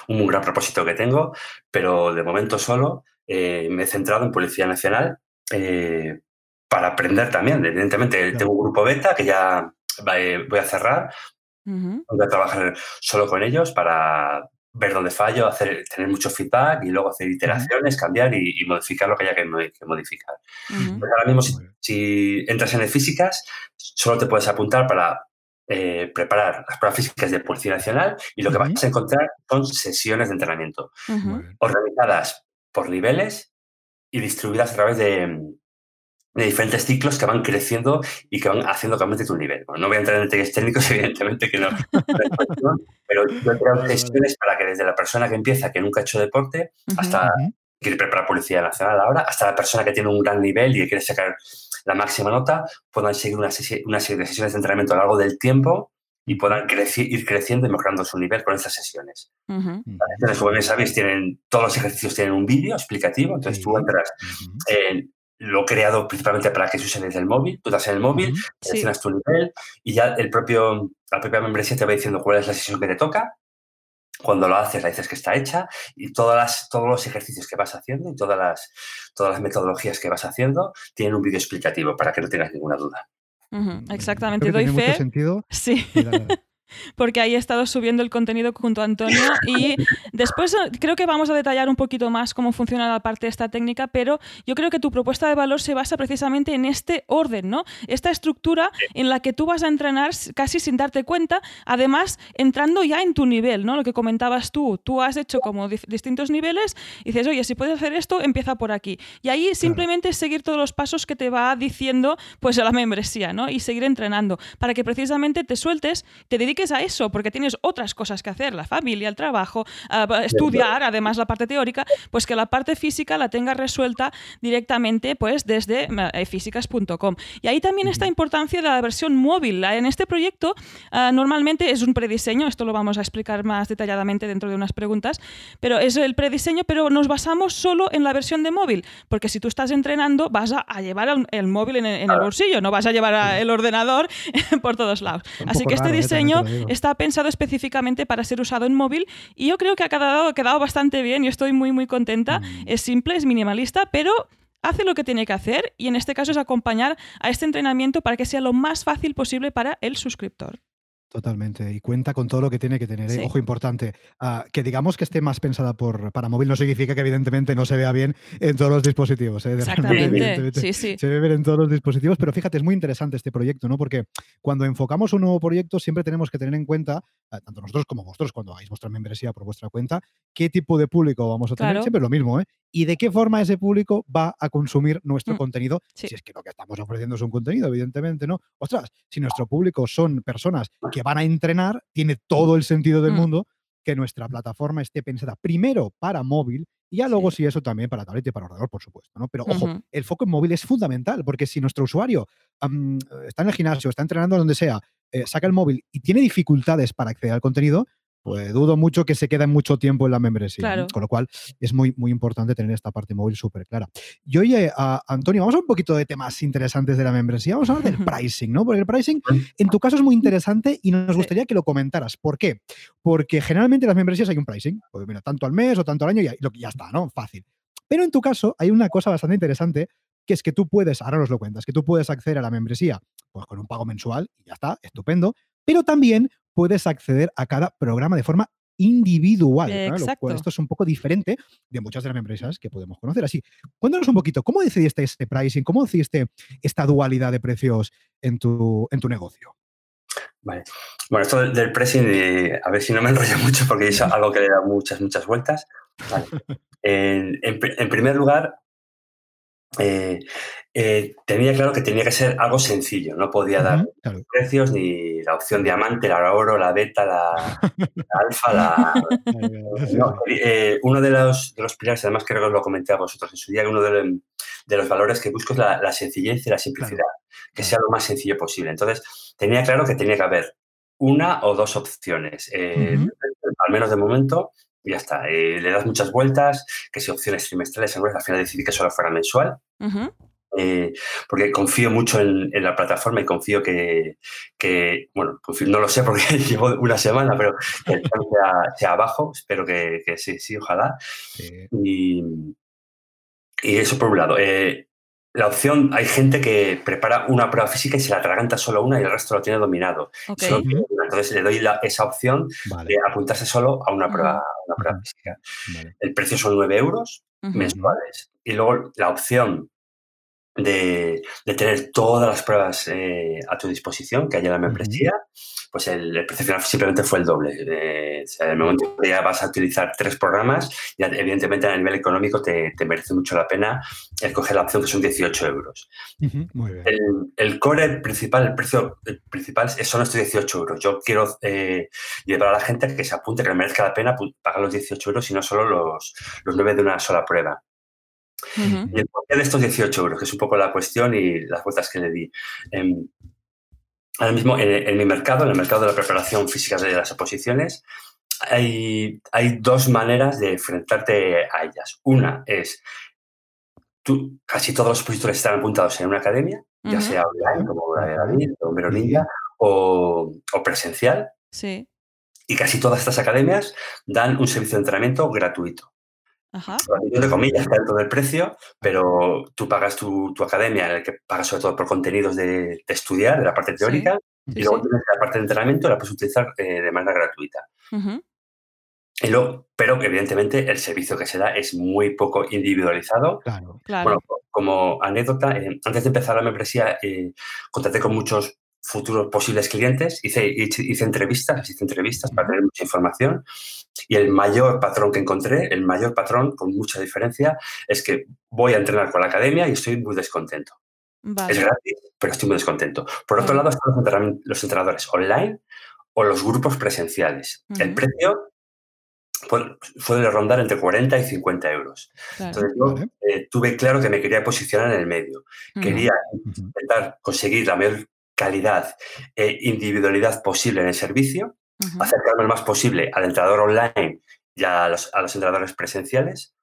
un gran propósito que tengo. Pero de momento solo eh, me he centrado en Policía Nacional eh, para aprender también. Evidentemente, tengo un grupo beta que ya eh, voy a cerrar. Voy a trabajar solo con ellos para ver dónde fallo, hacer, tener mucho feedback y luego hacer iteraciones, cambiar y, y modificar lo que haya que, mo- que modificar. Pues ahora mismo, si, entras en el físicas, solo te puedes apuntar para eh, preparar las pruebas físicas de Policía Nacional y lo que vas a encontrar son sesiones de entrenamiento organizadas por niveles y distribuidas a través de, de diferentes ciclos que van creciendo y que van haciendo que aumente tu nivel. Bueno, no voy a entrar en detalles técnicos, evidentemente que no, pero yo he creado Vale, vale. sesiones para que desde la persona que empieza, que nunca ha hecho deporte, hasta Ujú. quiere preparar Policía Nacional ahora, hasta la persona que tiene un gran nivel y que quiere sacar la máxima nota, puedan seguir una, serie de sesiones de entrenamiento a lo largo del tiempo y puedan creci- ir creciendo y mejorando su nivel con estas sesiones. Ujú. Ujú. Entonces, como bien sabéis, tienen, todos los ejercicios tienen un vídeo explicativo, entonces tú entras, Ujú. en- lo he creado principalmente para que se use desde el móvil, tú das en el móvil, seleccionas tu nivel y ya el propio, la propia membresía te va diciendo cuál es la sesión que te toca. Cuando lo haces, la dices que está hecha y todas las, todos los ejercicios que vas haciendo y todas las, todas las metodologías que vas haciendo tienen un vídeo explicativo para que no tengas ninguna duda. Exactamente. Doy tiene mucho fe. sentido. Sí. y la- porque ahí he estado subiendo el contenido junto a Antonio y después eh, creo que vamos a detallar un poquito más cómo funciona la parte esta técnica, pero yo creo que tu propuesta de valor se basa precisamente en este orden, ¿no? Esta estructura en la que tú vas a entrenar casi sin darte cuenta, además entrando ya en tu nivel, ¿no? Lo que comentabas tú, tú has hecho como distintos niveles y dices, oye, si puedes hacer esto, empieza por aquí. Y ahí simplemente es seguir todos los pasos que te va diciendo pues la membresía, ¿no? Y seguir entrenando para que precisamente te sueltes, te dediques a eso, porque tienes otras cosas que hacer, la familia, el trabajo, pa- estudiar, además la parte teórica, pues que la parte física la tengas resuelta directamente pues desde eh, físicas.com. Y ahí también está importancia de la versión móvil. En este proyecto ah, normalmente es un prediseño, esto lo vamos a explicar más detalladamente dentro de unas preguntas, pero es el prediseño, pero nos basamos solo en la versión de móvil, porque si tú estás entrenando vas a, a llevar el, el móvil en el, en el bolsillo, no vas a llevar a- el ordenador por todos lados. Así que este raro, ¿eh? Diseño. Está pensado específicamente para ser usado en móvil y yo creo que ha quedado, quedado bastante bien y estoy muy muy contenta. Mm. Es simple, es minimalista, pero hace lo que tiene que hacer y en este caso es acompañar a este entrenamiento para que sea lo más fácil posible para el suscriptor. Totalmente. Y cuenta con todo lo que tiene que tener. ¿eh? Ojo importante. Ah, que digamos que esté más pensada por, para móvil no significa que evidentemente no se vea bien en todos los dispositivos. ¿eh? Exactamente. Sí, sí. Se ve bien en todos los dispositivos, pero fíjate, es muy interesante este proyecto, ¿no? Porque cuando enfocamos un nuevo proyecto siempre tenemos que tener en cuenta, ah, tanto nosotros como vosotros, cuando hagáis vuestra membresía por vuestra cuenta, qué tipo de público vamos a tener. Siempre lo mismo, ¿eh? Y de qué forma ese público va a consumir nuestro mm, contenido. Si es que lo que estamos ofreciendo es un contenido, evidentemente, ¿no? Ostras, si nuestro público son personas que van a entrenar, tiene todo el sentido del mm. mundo que nuestra plataforma esté pensada primero para móvil y ya luego sí. eso también para tablet y para ordenador, por supuesto, ¿no? Pero ojo, el foco en móvil es fundamental porque si nuestro usuario está en el gimnasio, está entrenando donde sea, eh, saca el móvil y tiene dificultades para acceder al contenido, pues dudo mucho que se quede mucho tiempo en la membresía. Con lo cual es muy, muy importante tener esta parte móvil súper clara. Y oye, Antonio, vamos a un poquito de temas interesantes de la membresía. Vamos a hablar del pricing, ¿no? Porque el pricing en tu caso es muy interesante y nos gustaría que lo comentaras. ¿Por qué? Porque generalmente en las membresías hay un pricing. Pues mira, tanto al mes o tanto al año y ya, ya está, ¿no? Fácil. Pero en tu caso hay una cosa bastante interesante que es que tú puedes, ahora nos lo cuentas, que tú puedes acceder a la membresía pues con un pago mensual y ya está, estupendo, pero también puedes acceder a cada programa de forma individual. esto es un poco diferente de muchas de las empresas que podemos conocer. Así, cuéntanos un poquito, ¿cómo decidiste este pricing? ¿Cómo decidiste esta dualidad de precios en tu, en tu negocio? Vale. Bueno, esto del pricing, a ver si no me enrollo mucho porque es algo que le da muchas, muchas vueltas. en, primer lugar, eh, eh, tenía claro que tenía que ser algo sencillo, no podía dar precios ni la opción diamante, la oro, la beta, la, alfa, la... Eh, uno de los, de los pilares, además creo que os lo comenté a vosotros en su día, uno de, los valores que busco es la, sencillez y la simplicidad, que sea lo más sencillo posible. Entonces, tenía claro que tenía que haber una o dos opciones, al menos de momento, y ya está. Eh, le das muchas vueltas, que si opciones trimestrales, al final decidí que solo fuera mensual. Eh, porque confío mucho en, la plataforma y confío que, bueno, no lo sé porque llevo una semana, pero que el sea, sea, abajo, espero que, sí, sí, ojalá. Y, y, eso por un lado. Eh, la opción, hay gente que prepara una prueba física y se la atraganta solo una y el resto lo tiene dominado. entonces le doy esa opción de apuntarse solo a una prueba, física. El precio son 9 euros mensuales. Y luego la opción de, tener todas las pruebas eh, a tu disposición que haya en la membresía, pues el, precio final simplemente fue el doble. en el momento que ya vas a utilizar tres programas, ya evidentemente a nivel económico te, merece mucho la pena escoger la opción que son 18 euros. El, core principal, el precio principal son estos 18 euros. Yo quiero eh, llevar a la gente a que se apunte, que le merezca la pena pagar los 18 euros y no solo los, los 9 de una sola prueba. Y el porqué de estos 18 euros, que es un poco la cuestión y las vueltas que le di. Em, ahora mismo en, mi mercado, en el mercado de la preparación física de las oposiciones, hay, hay dos maneras de enfrentarte a ellas. Una es, tú, casi todos los opositores están apuntados en una academia, ya sea online, como David, o, o presencial. Sí. Y casi todas estas academias dan un servicio de entrenamiento gratuito. Ajá. de comillas, está dentro del precio, pero tú pagas tu, academia, en el que pagas sobre todo por contenidos de, estudiar, de la parte teórica, y luego tienes la parte de entrenamiento, la puedes utilizar eh, de manera gratuita. y luego, pero evidentemente el servicio que se da es muy poco individualizado. Claro, Bueno, como anécdota, eh, antes de empezar la membresía, eh, contacté con muchos futuros posibles clientes, hice, hice, entrevistas, hice entrevistas para tener mucha información y el mayor patrón que encontré, el mayor patrón con mucha diferencia, es que voy a entrenar con la academia y estoy muy descontento. Es gratis, pero estoy muy descontento. Por otro lado, están los entrenadores online o los grupos presenciales. El precio puede rondar entre 40 y 50 euros. Entonces yo eh, tuve claro que me quería posicionar en el medio. Quería intentar conseguir la mayor calidad e individualidad posible en el servicio, acercarme lo más posible al entrenador online y a los, entrenadores presenciales.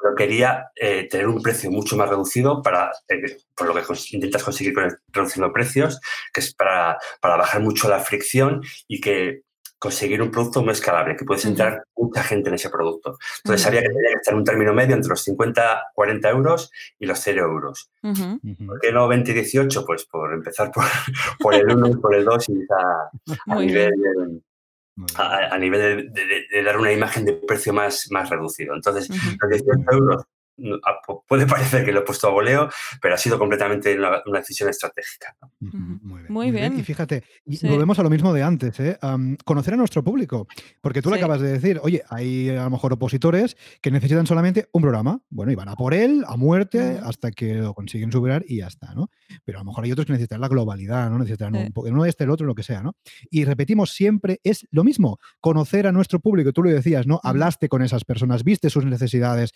Pero quería eh, tener un precio mucho más reducido para, eh, por lo que intentas conseguir con el, reduciendo precios, que es para, para bajar mucho la fricción y que conseguir un producto muy escalable, que puedes entrar mucha gente en ese producto. Entonces sabía que tenía que estar en un término medio entre los 50, 40 euros y los 0 euros. ¿Por qué no 20 y 18? Pues por empezar por, por el 1 y por el 2 y a, a nivel, a, nivel de, dar una imagen de precio más, más reducido. Entonces, los 18 euros puede parecer que lo he puesto a voleo, pero ha sido completamente una, decisión estratégica. Muy, bien. Y fíjate, volvemos a lo mismo de antes, ¿eh? conocer a nuestro público, porque tú lo acabas de decir, oye, hay a lo mejor opositores que necesitan solamente un programa, bueno, y van a por él a muerte hasta que lo consiguen superar y ya está, ¿no? Pero a lo mejor hay otros que necesitan la globalidad, ¿no? Necesitan un poco, no este, el otro, lo que sea, ¿no? Y repetimos siempre, es lo mismo, conocer a nuestro público, tú lo decías, ¿no? Hablaste con esas personas, viste sus necesidades,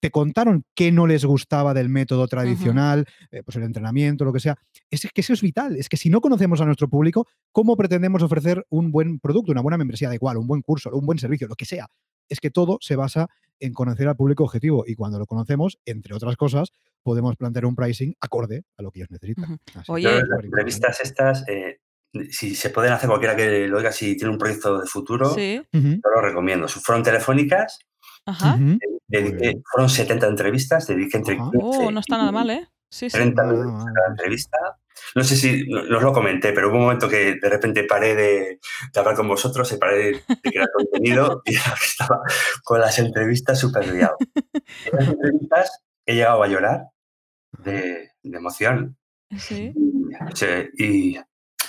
te contaste qué no les gustaba del método tradicional, eh, pues el entrenamiento, lo que sea. Es que eso es vital. Es que si no conocemos a nuestro público, ¿cómo pretendemos ofrecer un buen producto, una buena membresía, da igual, un buen curso, un buen servicio, lo que sea? Es que todo se basa en conocer al público objetivo y cuando lo conocemos, entre otras cosas, podemos plantear un pricing acorde a lo que ellos necesitan. Oye, las entrevistas estas, eh, si se pueden hacer cualquiera que lo oiga, si tiene un proyecto de futuro, yo lo recomiendo. Fueron telefónicas, Ajá. fueron 70 entrevistas, dediqué entre Oh, no está nada mal, ¿eh? Sí, sí. 30 minutos cada entrevista. No sé si no, os lo comenté, pero hubo un momento que de repente paré de, hablar con vosotros y paré de, crear contenido y estaba con las entrevistas súper liado. En las entrevistas he llegado a llorar de, emoción. Sí. y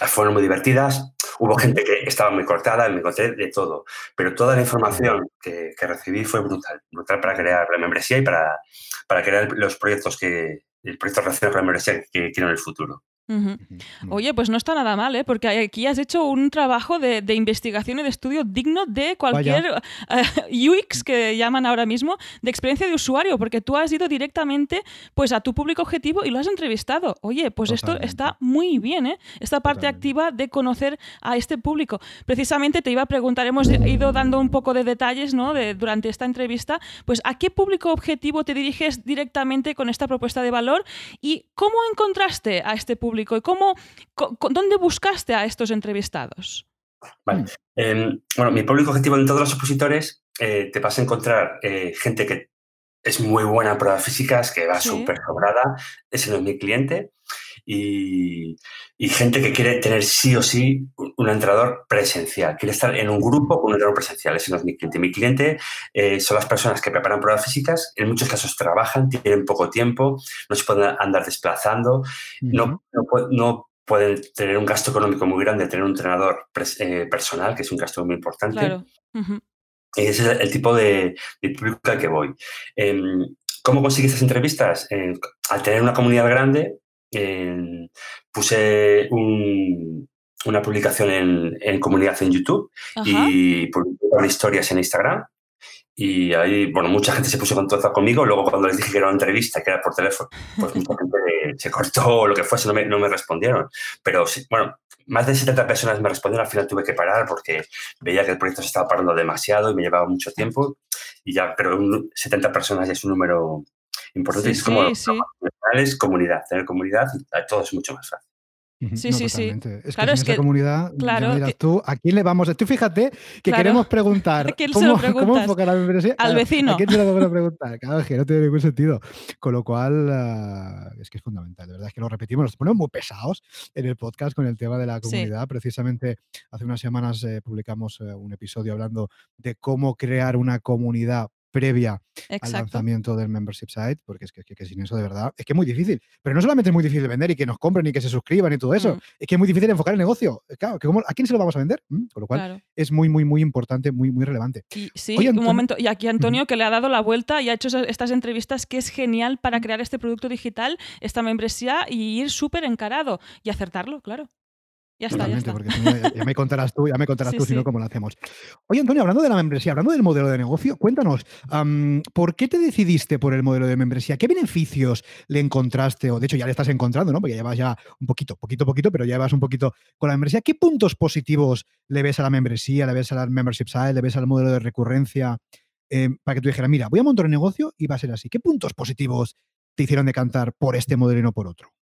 fueron muy divertidas. Hubo gente que estaba muy cortada, me encontré de todo, pero toda la información que, recibí fue brutal, brutal para crear la membresía y para, para crear los proyectos que, el proyecto relacionado con la membresía que quiero en el futuro. Oye, pues no está nada mal, ¿eh? porque aquí has hecho un trabajo de, investigación y de estudio digno de cualquier eh, UX que llaman ahora mismo, de experiencia de usuario, porque tú has ido directamente pues, a tu público objetivo y lo has entrevistado. Oye, pues esto está muy bien, ¿eh? esta parte activa de conocer a este público. Precisamente te iba a preguntar, hemos ido dando un poco de detalles ¿no? de, durante esta entrevista, pues ¿a qué público objetivo te diriges directamente con esta propuesta de valor y cómo encontraste a este público? Y cómo, dónde buscaste a estos entrevistados? Vale. Em, bueno, mi público objetivo en todos los opositores eh, te vas a encontrar eh, gente que es muy buena en pruebas físicas, que va súper cobrada, ese no es mi cliente y, gente que quiere tener sí o sí un entrenador presencial, quiere estar en un grupo con un entrenador presencial. Ese no es mi cliente. Mi cliente eh, son las personas que preparan pruebas físicas, en muchos casos trabajan, tienen poco tiempo, no se pueden andar desplazando, no, no, pueden tener un gasto económico muy grande, tener un entrenador eh, personal, que es un gasto muy importante. Claro. Ese es el tipo de, público al que voy. Em, ¿Cómo consigue estas entrevistas? al tener una comunidad grande, puse una publicación en, comunidad en YouTube y publiqué historias en Instagram. Y ahí, bueno, mucha gente se puso en contacto conmigo. Luego, cuando les dije que era una entrevista, que era por teléfono, pues mucha gente se cortó o lo que fuese, no me, no me respondieron. Pero, bueno, más de 70 personas me respondieron. Al final tuve que parar porque veía que el proyecto se estaba parando demasiado y me llevaba mucho tiempo. Y ya, pero 70 personas es un número importante. es como es comunidad, tener comunidad, todo es mucho más fácil. Sí, sí, sí. Es que esa comunidad, claro, tú, ¿a quién le vamos a...? Tú fíjate que queremos preguntar cómo, cómo, enfocar la membresía. Al vecino. ¿A quién se lo vamos a preguntar? Claro, es que no tiene ningún sentido. Con lo cual, ah, es que es fundamental. De verdad es que lo repetimos, nos ponemos muy pesados en el podcast con el tema de la comunidad. Precisamente hace unas semanas eh, publicamos eh, un episodio hablando de cómo crear una comunidad previa al lanzamiento del membership site, porque es que, sin eso de verdad es que es muy difícil. Pero no solamente es muy difícil vender y que nos compren y que se suscriban y todo eso, mm. es que es muy difícil enfocar el negocio. Claro, que ¿a quién se lo vamos a vender? Mm, con lo cual es muy, muy, muy importante, muy, muy relevante. Y, sí, un momento. Y aquí Antonio, que le ha dado la vuelta y ha hecho estas entrevistas, que es genial para crear este producto digital, esta membresía y ir súper encarado y acertarlo, claro. Ya está, ya, Porque ya, me contarás tú, ya me contarás tú, si no, cómo lo hacemos. Oye, Antonio, hablando de la membresía, hablando del modelo de negocio, cuéntanos, ¿por qué te decidiste por el modelo de membresía? ¿Qué beneficios le encontraste? O de hecho, ya le estás encontrando, ¿no? Porque llevas ya un poquito, poquito, poquito, pero ya llevas un poquito con la membresía. ¿Qué puntos positivos le ves a la membresía? ¿Le ves a la membership site? ¿Le ves al modelo de recurrencia? Eh, para que tú dijeras, mira, voy a montar un negocio y va a ser así. ¿Qué puntos positivos te hicieron decantar por este modelo y no por otro?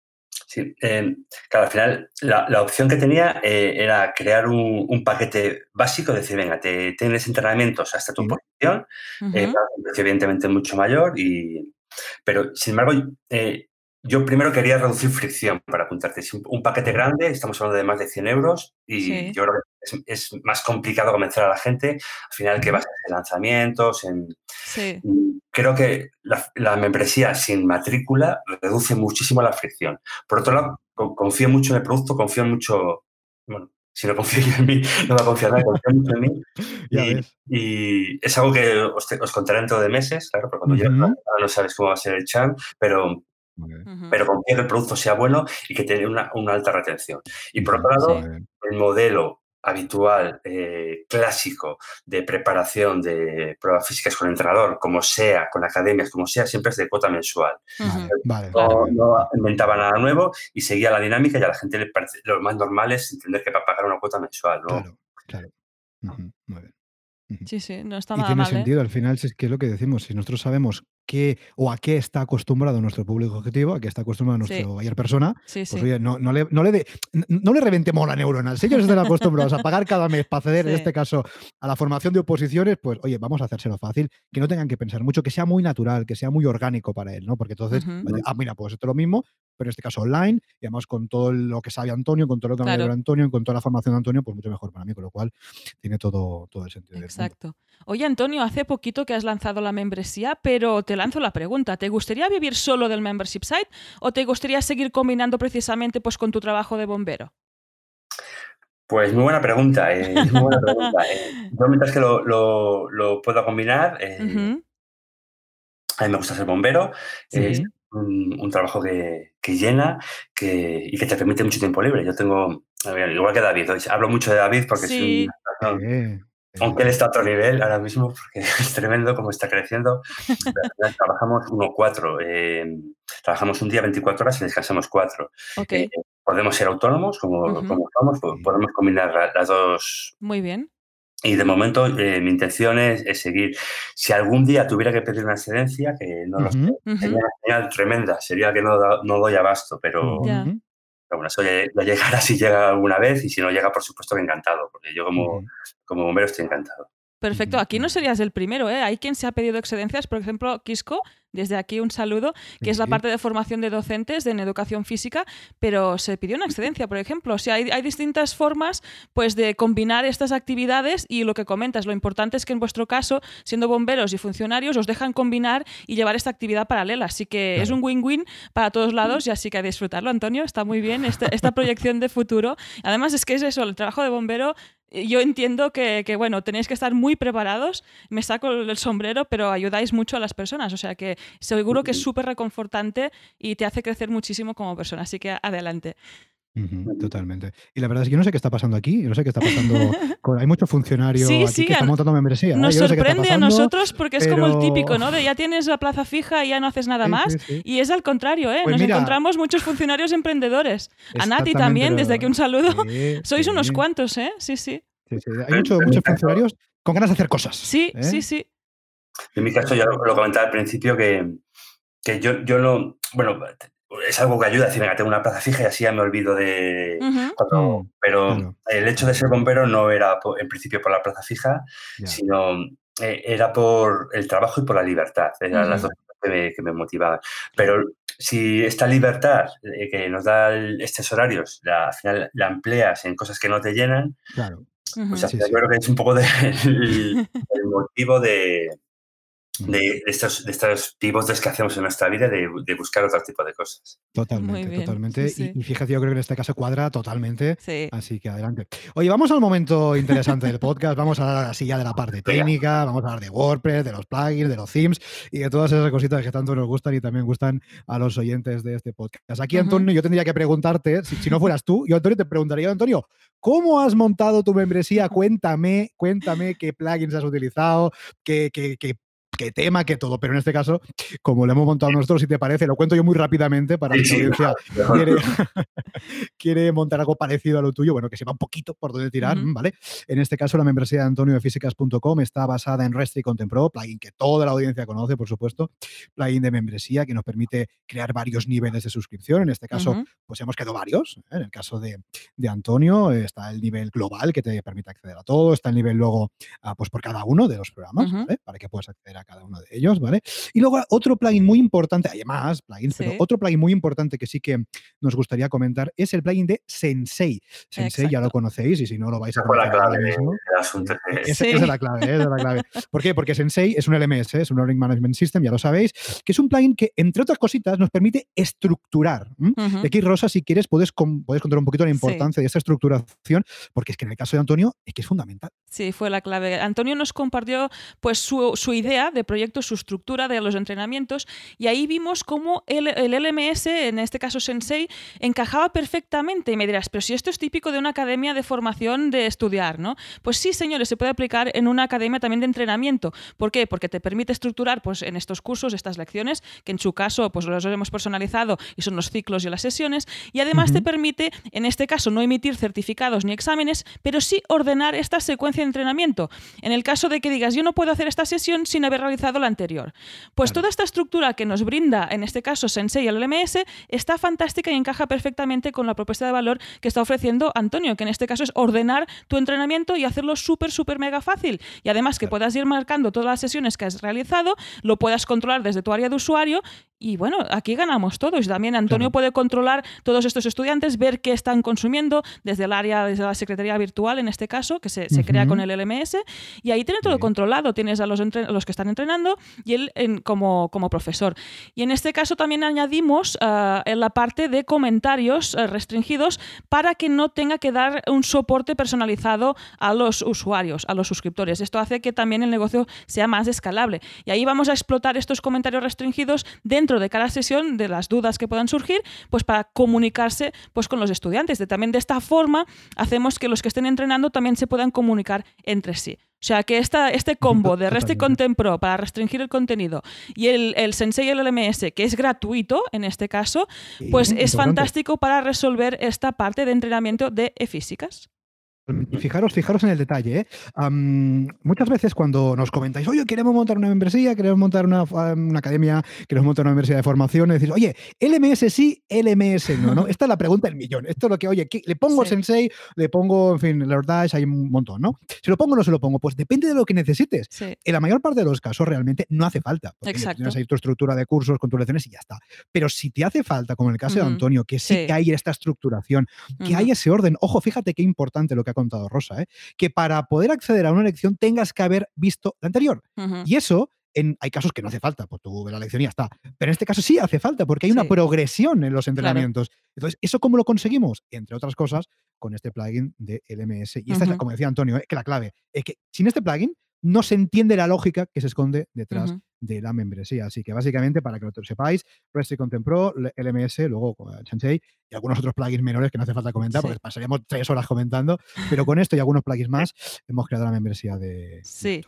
Sí, eh, claro, al final la, opción que tenía eh, era crear un, paquete básico, decir, venga, te tienes entrenamientos hasta tu posición, eh, evidentemente mucho mayor, y, pero sin embargo, yo primero quería reducir fricción para apuntarte. Un paquete grande, estamos hablando de más de 100 euros y yo creo que es, más complicado convencer a la gente al final que vas a hacer lanzamientos. En, Creo que la, membresía sin matrícula reduce muchísimo la fricción. Por otro lado, confío mucho en el producto, confío mucho, bueno, si no confío en mí, no va a confiar nadie, confío mucho en mí. y, es algo que os, contaré dentro de meses, claro, porque cuando uh no sabes cómo va a ser el champ, pero pero con que el producto sea bueno y que tenga una, alta retención. Y por otro lado, el modelo habitual, eh, clásico de preparación de pruebas físicas con el entrenador, como sea, con academias, como sea, siempre es de cuota mensual. no, inventaba nada nuevo y seguía la dinámica y a la gente le parece, lo más normal es entender que va a pagar una cuota mensual. Claro, claro. Muy bien. Sí, sí, no está y tiene ¿eh? sentido, al final es que es lo que decimos, si nosotros sabemos qué o a qué está acostumbrado nuestro público objetivo, a qué está acostumbrado nuestro buyer persona, pues oye, no, no, le, no, le no le reventemos la neurona. Si ellos están acostumbrados a pagar cada mes para acceder, en este caso, a la formación de oposiciones, pues oye, vamos a hacérselo fácil, que no tengan que pensar mucho, que sea muy natural, que sea muy orgánico para él, ¿no? Porque entonces, ah, mira, pues esto es lo mismo, pero en este caso online, y además con todo lo que sabe Antonio, con todo lo que me claro. Antonio, con toda la formación de Antonio, pues mucho mejor para mí, con lo cual tiene todo, todo el sentido. Exacto. Oye, Antonio, hace poquito que has lanzado la membresía, pero te lanzo la pregunta, ¿te gustaría vivir solo del membership site o te gustaría seguir combinando precisamente pues, con tu trabajo de bombero? Pues muy buena pregunta. Eh, muy buena pregunta eh. Yo mientras que lo, lo, puedo combinar, eh, a mí me gusta ser bombero. Es un, trabajo que, llena que, y que te permite mucho tiempo libre. Yo tengo, igual que David, hablo mucho de David porque sí. es aunque él está a otro nivel ahora mismo, porque es tremendo como está creciendo. trabajamos 1-4. Eh, trabajamos un día 24 horas y descansamos 4. Eh, podemos ser autónomos, como, como somos, podemos combinar las dos. Muy bien. Y de momento eh, mi intención es, seguir. Si algún día tuviera que pedir una excedencia, que no lo sé, sería una señal tremenda, sería que no, no doy abasto, pero, pero bueno, eso ya, llegará si llega alguna vez y si no llega, por supuesto que encantado, porque yo como, como bombero estoy encantado. Perfecto, aquí no serías el primero, ¿eh? Hay quien se ha pedido excedencias, por ejemplo, Quisco, desde aquí un saludo, que es la parte de formación de docentes en educación física, pero se pidió una excedencia, por ejemplo. O sea, hay, hay, distintas formas pues, de combinar estas actividades y lo que comentas, lo importante es que en vuestro caso, siendo bomberos y funcionarios, os dejan combinar y llevar esta actividad paralela. Así que es un win-win para todos lados y así que que disfrutarlo, Antonio. Está muy bien esta, esta proyección de futuro. Además, es que es eso, el trabajo de bombero yo entiendo que, bueno, tenéis que estar muy preparados, me saco el sombrero, pero ayudáis mucho a las personas, o sea que seguro que es súper reconfortante y te hace crecer muchísimo como persona, así que adelante. Totalmente. Y la verdad es que yo no sé qué está pasando aquí, yo no sé qué está pasando. hay muchos funcionarios que están montando membresía. ¿eh? Nos sorprende a nosotros porque es como el típico, ¿no? De ya tienes la plaza fija y ya no haces nada más. Y es al contrario, ¿eh? Pues Nos encontramos muchos funcionarios emprendedores. A Nati también, desde aquí un saludo. Sois unos cuantos, ¿eh? Sí, sí. Hay muchos funcionarios con ganas de hacer cosas. Sí, ¿eh? sí, sí. En mi caso, ya lo, comentaba al principio, que, que yo, yo no. Bueno, es algo que ayuda a decir, venga, tengo una plaza fija y así ya me olvido de. Mm, pero el hecho de ser bombero no era en principio por la plaza fija, sino eh, era por el trabajo y por la libertad. Eran las dos cosas que me, motivaban. Pero si esta libertad eh, que nos da estos horarios, la, al final la empleas en cosas que no te llenan, claro. pues yo creo que es un poco el motivo de, de, estos, de estos pivotes que hacemos en nuestra vida de, de buscar otro tipo de cosas. Totalmente, totalmente. Y, fíjate, yo creo que en este caso cuadra totalmente. Así que adelante. Oye, vamos al momento interesante del podcast. Vamos a hablar así ya de la parte técnica, vamos a hablar de WordPress, de los plugins, de los themes y de todas esas cositas que tanto nos gustan y también gustan a los oyentes de este podcast. Aquí, Antonio, yo tendría que preguntarte, si, no fueras tú, yo, Antonio, te preguntaría, Antonio, ¿cómo has montado tu membresía? Cuéntame, cuéntame qué plugins has utilizado, qué, qué, qué qué tema, qué todo. Pero en este caso, como lo hemos montado nosotros, si te parece, lo cuento yo muy rápidamente para que la audiencia quiere, montar algo parecido a lo tuyo, bueno, que sepa un poquito por dónde tirar, ¿vale? En este caso, la membresía de Antonio de Físicas.com está basada en Restri Contempro, plugin que toda la audiencia conoce, por supuesto, plugin de membresía que nos permite crear varios niveles de suscripción. En este caso, pues hemos quedado varios. ¿eh? En el caso de, Antonio, está el nivel global que te permite acceder a todo, está el nivel luego, ah, pues por cada uno de los programas, ¿vale? Para que puedas acceder a cada uno de ellos, ¿vale? Y luego otro plugin muy importante, hay más plugins, pero otro plugin muy importante que sí que nos gustaría comentar es el plugin de Sensei. Sensei ya lo conocéis y si no lo vais a conocer. la clave Esa, es la clave, esa es la clave. ¿Por qué? Porque Sensei es un LMS, es un Learning Management System, ya lo sabéis, que es un plugin que, entre otras cositas, nos permite estructurar. De aquí, Rosa, si quieres, puedes, puedes contar un poquito la importancia de esta estructuración, porque es que en el caso de Antonio es que es fundamental. Sí, fue la clave. Antonio nos compartió pues, su, su idea de proyecto, su estructura de los entrenamientos, y ahí vimos cómo el, el LMS, en este caso Sensei, encajaba perfectamente. Y me dirás, pero si esto es típico de una academia de formación de estudiar, ¿no? Pues sí, señores, se puede aplicar en una academia también de entrenamiento. ¿Por qué? Porque te permite estructurar pues, en estos cursos, estas lecciones, que en su caso pues, los hemos personalizado y son los ciclos y las sesiones, y además te permite, en este caso, no emitir certificados ni exámenes, pero sí ordenar esta secuencia de entrenamiento. En el caso de que digas, yo no puedo hacer esta sesión sin haber realizado la anterior. Pues toda esta estructura que nos brinda, en este caso Sensei y el LMS, está fantástica y encaja perfectamente con la propuesta de valor que está ofreciendo Antonio, que en este caso es ordenar tu entrenamiento y hacerlo súper, súper mega fácil. Y además que puedas ir marcando todas las sesiones que has realizado, lo puedas controlar desde tu área de usuario y bueno, aquí ganamos todos. También Antonio puede controlar todos estos estudiantes, ver qué están consumiendo desde el área, desde la Secretaría Virtual en este caso, que se, crea con el LMS, y ahí tiene todo controlado. Tienes a los, los que están entrenando y él como, como profesor. Y en este caso también añadimos uh, en la parte de comentarios uh, restringidos para que no tenga que dar un soporte personalizado a los usuarios, a los suscriptores. Esto hace que también el negocio sea más escalable. Y ahí vamos a explotar estos comentarios restringidos dentro de cada sesión de las dudas que puedan surgir, pues para comunicarse pues con los estudiantes. De, también de esta forma hacemos que los que estén entrenando también se puedan comunicar entre sí. O sea que esta, este combo de Rest y Content Pro para restringir el contenido y el, el Sensei y el LMS, que es gratuito en este caso, pues es fantástico para resolver esta parte de entrenamiento de físicas. Fijaros, fijaros en el detalle. ¿eh? muchas veces cuando nos comentáis, oye, queremos montar una membresía, queremos montar una, academia, queremos montar una universidad de formación, decís, oye, LMS sí, LMS no, ¿no? Esta es la pregunta del millón. Esto es lo que, oye, le pongo Sensei, le pongo, en fin, Dash, hay un montón, ¿no? Si lo pongo o no se lo pongo, pues depende de lo que necesites. En la mayor parte de los casos realmente no hace falta. Exacto. Tienes ahí tu estructura de cursos con tus lecciones y ya está. Pero si te hace falta, como en el caso de Antonio, que sí, que hay esta estructuración, que hay ese orden, ojo, fíjate qué importante lo que ha contado Rosa, ¿eh? que para poder acceder a una lección tengas que haber visto la anterior. Y eso en, hay casos que no hace falta, pues tú ves la lección y ya está. Pero en este caso sí hace falta, porque hay una progresión en los entrenamientos. Entonces, ¿eso cómo lo conseguimos? Entre otras cosas, con este plugin de LMS. Y esta es, como decía Antonio, ¿eh? que la clave es que sin este plugin no se entiende la lógica que se esconde detrás de la membresía. Así que básicamente, para que lo sepáis, Rest Content Pro, LMS, luego Sensei y algunos otros plugins menores que no hace falta comentar, porque pasaríamos tres horas comentando, pero con esto y algunos plugins más hemos creado la membresía de... Sí.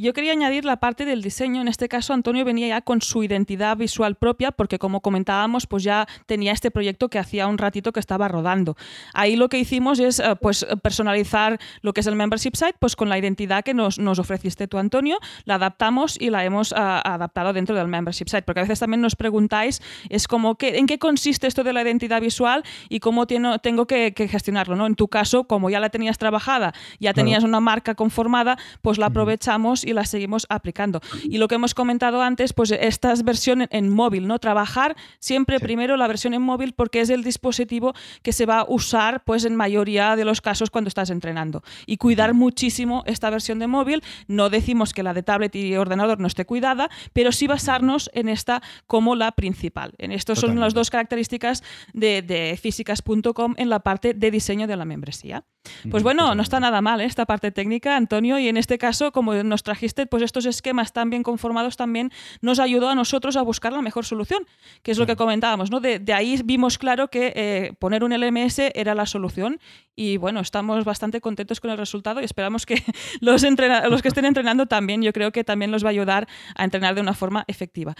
Yo quería añadir la parte del diseño. En este caso, Antonio venía ya con su identidad visual propia, porque como comentábamos, pues ya tenía este proyecto que hacía un ratito que estaba rodando. Ahí lo que hicimos es eh, pues personalizar lo que es el membership site, pues con la identidad que nos, nos ofreciste tú, Antonio, la adaptamos y la hemos ah, adaptado dentro del membership site. Porque a veces también nos preguntáis, es como, que, ¿en qué consiste esto de la identidad visual y cómo tiene, tengo que, gestionarlo? ¿no? En tu caso, como ya la tenías trabajada, ya tenías una marca conformada, pues la aprovechamos y la seguimos aplicando. Y lo que hemos comentado antes, pues esta es versión en, móvil, ¿no? Trabajar siempre primero la versión en móvil porque es el dispositivo que se va a usar pues en mayoría de los casos cuando estás entrenando. Y cuidar muchísimo esta versión de móvil. No decimos que la de tablet y ordenador no esté cuidada, pero sí basarnos en esta como la principal. En estos son las dos características de, de físicas.com en la parte de diseño de la membresía. Pues bueno, no está nada mal ¿eh? esta parte técnica, Antonio, y en este caso, como nos trajiste pues estos esquemas tan bien conformados, también nos ayudó a nosotros a buscar la mejor solución, que es lo que comentábamos, ¿no? De, ahí vimos claro que eh, poner un LMS era la solución y bueno, estamos bastante contentos con el resultado y esperamos que los, los que estén entrenando también, yo creo que también los va a ayudar a entrenar de una forma efectiva.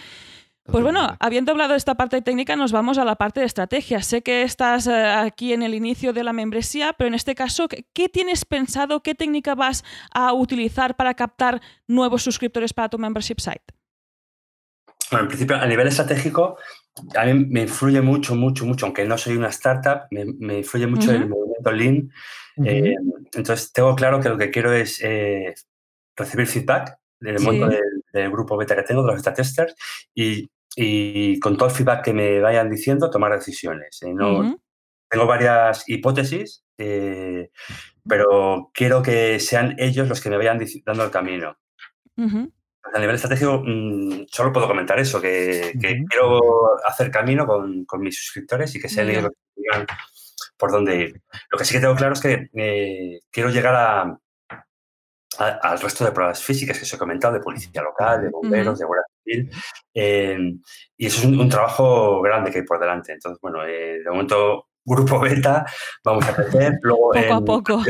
Pues bueno, habiendo hablado de esta parte técnica, nos vamos a la parte de estrategia. Sé que estás eh, aquí en el inicio de la membresía, pero en este caso, ¿qué tienes pensado? ¿Qué técnica vas a utilizar para captar nuevos suscriptores para tu membership site? Bueno, en principio, a nivel estratégico, a mí me influye mucho, mucho, mucho, aunque no soy una startup, me, influye mucho el movimiento Lean. Eh, entonces, tengo claro que lo que quiero es eh, recibir feedback del mundo del, grupo beta que tengo, de los beta testers, y y con todo el feedback que me vayan diciendo, tomar decisiones. ¿eh? No, Tengo varias hipótesis, eh, pero quiero que sean ellos los que me vayan dando el camino. A nivel estratégico, mm, solo puedo comentar eso, que, quiero hacer camino con, con, mis suscriptores y que sean ellos los que digan por dónde ir. Lo que sí que tengo claro es que eh, quiero llegar a, al resto de pruebas físicas que os he comentado, de policía local, de bomberos, de guardia civil. Em, y eso es un, trabajo grande que hay por delante. Entonces, bueno, eh, de momento, grupo beta, vamos a aprender. Luego, poco a poco.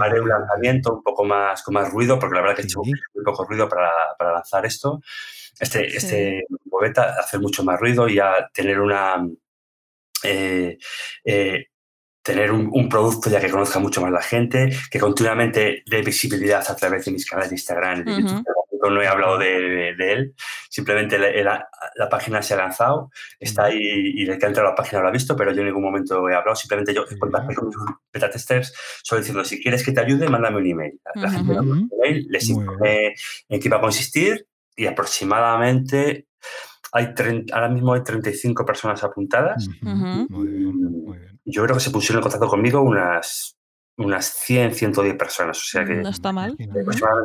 haré un lanzamiento un poco más con más ruido, porque la verdad que he hecho muy poco ruido para, para lanzar esto. Este, este grupo beta, hacer mucho más ruido y ya tener una. Eh, eh, tener un, producto ya que conozca mucho más la gente, que continuamente dé visibilidad a través de mis canales de Instagram y de YouTube. No he hablado de, él, simplemente la, página se ha lanzado, está ahí y el que ha entrado a la página lo ha visto, pero yo en ningún momento he hablado, simplemente yo contacté con mis beta testers solo diciendo, si quieres que te ayude, mándame un email. La gente me un email, les informé en qué iba a consistir y aproximadamente hay ahora mismo hay 35 personas apuntadas. Muy bien, muy bien yo creo que se pusieron en contacto conmigo unas, unas 100, 110 personas. O sea que no está mal.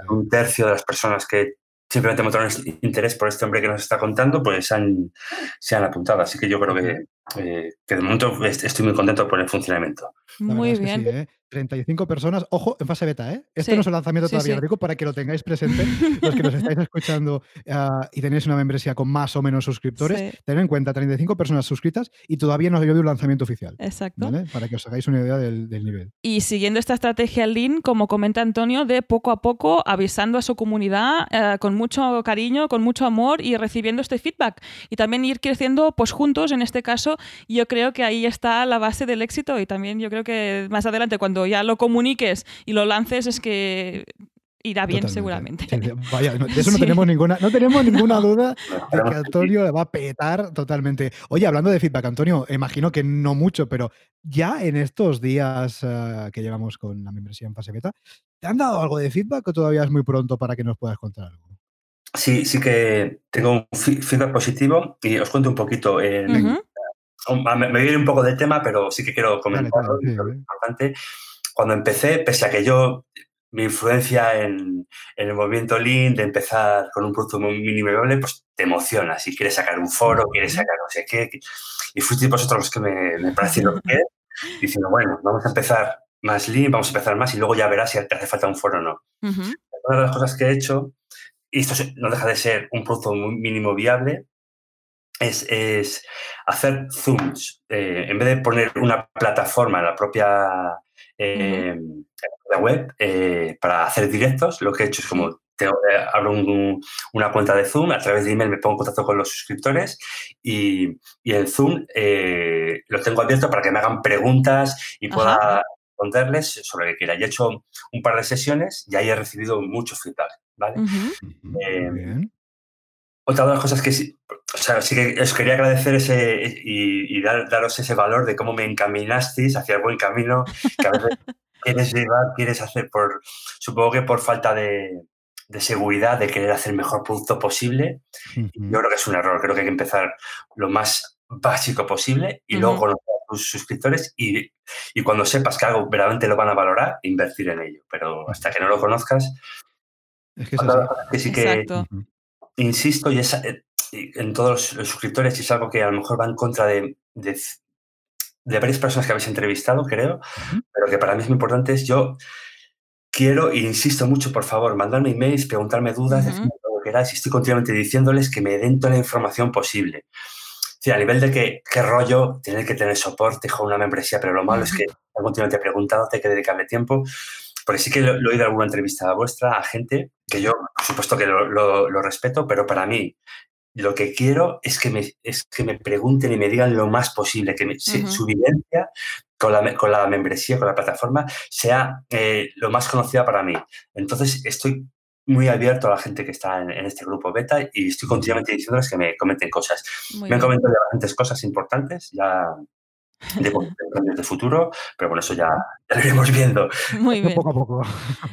un tercio de las personas que simplemente mostraron interés por este hombre que nos está contando, pues han, se han apuntado. Así que yo creo que, eh, que de momento estoy muy contento por el funcionamiento. Muy bien. 35 ¿eh? Personas, ojo, en fase beta, ¿eh? Este no es el lanzamiento todavía, Rico, para que lo tengáis presente, los que nos estáis escuchando ah, y tenéis una membresía con más o menos suscriptores, tened en cuenta 35 personas suscritas y todavía no ha habido un lanzamiento oficial. Exacto. Para que os hagáis una idea del, nivel. Y siguiendo esta estrategia Lean, como comenta Antonio, de poco a poco avisando a su comunidad eh, con mucho cariño, con mucho amor y recibiendo este feedback. Y también ir creciendo pues juntos, en este caso, yo creo que ahí está la base del éxito y también yo creo que más adelante cuando ya lo comuniques y lo lances es que irá bien seguramente. vaya, de eso no tenemos ninguna, no tenemos ninguna duda de que Antonio va a petar totalmente. Oye, hablando de feedback, Antonio, imagino que no mucho, pero ya en estos días eh, que llevamos con la membresía en fase beta, ¿te han dado algo de feedback o todavía es muy pronto para que nos puedas contar algo? Sí, sí que tengo un feedback positivo y os cuento un poquito. en me, voy a ir un poco del tema, pero sí que quiero comentar algo importante. Cuando empecé, pese a que yo, mi influencia en, el movimiento Lean, de empezar con un producto viable, pues te emociona. Si quieres sacar un foro, quieres sacar no sé qué. Y fuiste vosotros los que me, me parecieron bien, diciendo, bueno, vamos a empezar más Lean, vamos a empezar más y luego ya verás si te hace falta un foro o no. Una de las cosas que he hecho, y esto no deja de ser un producto muy mínimo viable, es, hacer zooms. Eh, en vez de poner una plataforma en la propia eh, web eh, para hacer directos, lo que he hecho es como abro una cuenta de Zoom, a través de email me pongo en contacto con los suscriptores y, y el Zoom lo tengo abierto para que me hagan preguntas y pueda responderles sobre lo que quiera. Y he hecho un par de sesiones y ahí he recibido mucho feedback. ¿vale? Otra de las cosas que sí, o sea, sí que os quería agradecer ese y, daros ese valor de cómo me encaminasteis hacia el buen camino que a veces quieres llevar, quieres hacer por, supongo que por falta de, seguridad, de querer hacer el mejor producto posible. Yo creo que es un error, creo que hay que empezar lo más básico posible y luego conocer a tus suscriptores y, cuando sepas que algo verdaderamente lo van a valorar, invertir en ello. Pero hasta que no lo conozcas, es que, eso que sí que insisto, y eh, en todos los suscriptores, y es algo que a lo mejor va en contra de, de, varias personas que habéis entrevistado, creo, pero que para mí es muy importante es yo quiero e insisto mucho, por favor, mandarme emails, preguntarme dudas, Ujú. decirme lo que queráis y estoy continuamente diciéndoles que me den toda la información posible. Sí, a nivel de que, qué rollo tener que tener soporte con una membresía, pero lo malo es que continuamente preguntándote, hay que dedicarle tiempo. Porque sí que lo, lo he oído en alguna entrevista vuestra a gente que yo, por supuesto que lo, lo- lo respeto, pero para mí lo que quiero es que, me, es que me pregunten y me digan lo más posible, que me- su vivencia con la, con la membresía, con la plataforma, sea eh, lo más conocida para mí. Entonces, estoy muy abierto a la gente que está en, en este grupo beta y estoy continuamente diciéndoles que me comenten cosas. Muy me han comentado ya bastantes cosas importantes, ya de de futuro, pero bueno, eso ya lo iremos viendo. Muy bien. Poco a poco.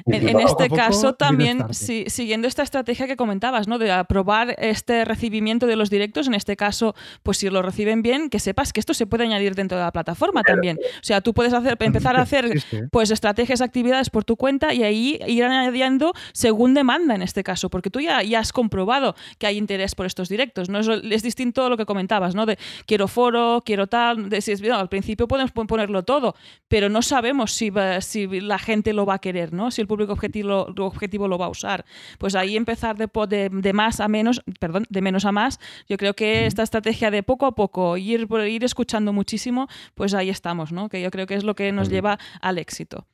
En, en Poco a este poco, caso también, si- siguiendo esta estrategia que comentabas, ¿no? De aprobar este recibimiento de los directos, en este caso, pues si lo reciben bien, que sepas que esto se puede añadir dentro de la plataforma también. O sea, tú puedes hacer, empezar a hacer pues estrategias, actividades por tu cuenta y ahí ir añadiendo según demanda en este caso, porque tú ya, ya has comprobado que hay interés por estos directos, ¿no? Es, es distinto a lo que comentabas, ¿no? De quiero foro, quiero tal, de, si es- no, al principio podemos pon- ponerlo todo, pero no sabemos si, va- si la gente lo va a querer, ¿no? Si el público objetivo, objetivo lo va a usar. Pues ahí empezar de, de, de más a menos, perdón, de menos a más, yo creo que esta estrategia de poco a poco ir, ir escuchando muchísimo, pues ahí estamos, ¿no? Que yo creo que es lo que nos lleva al éxito.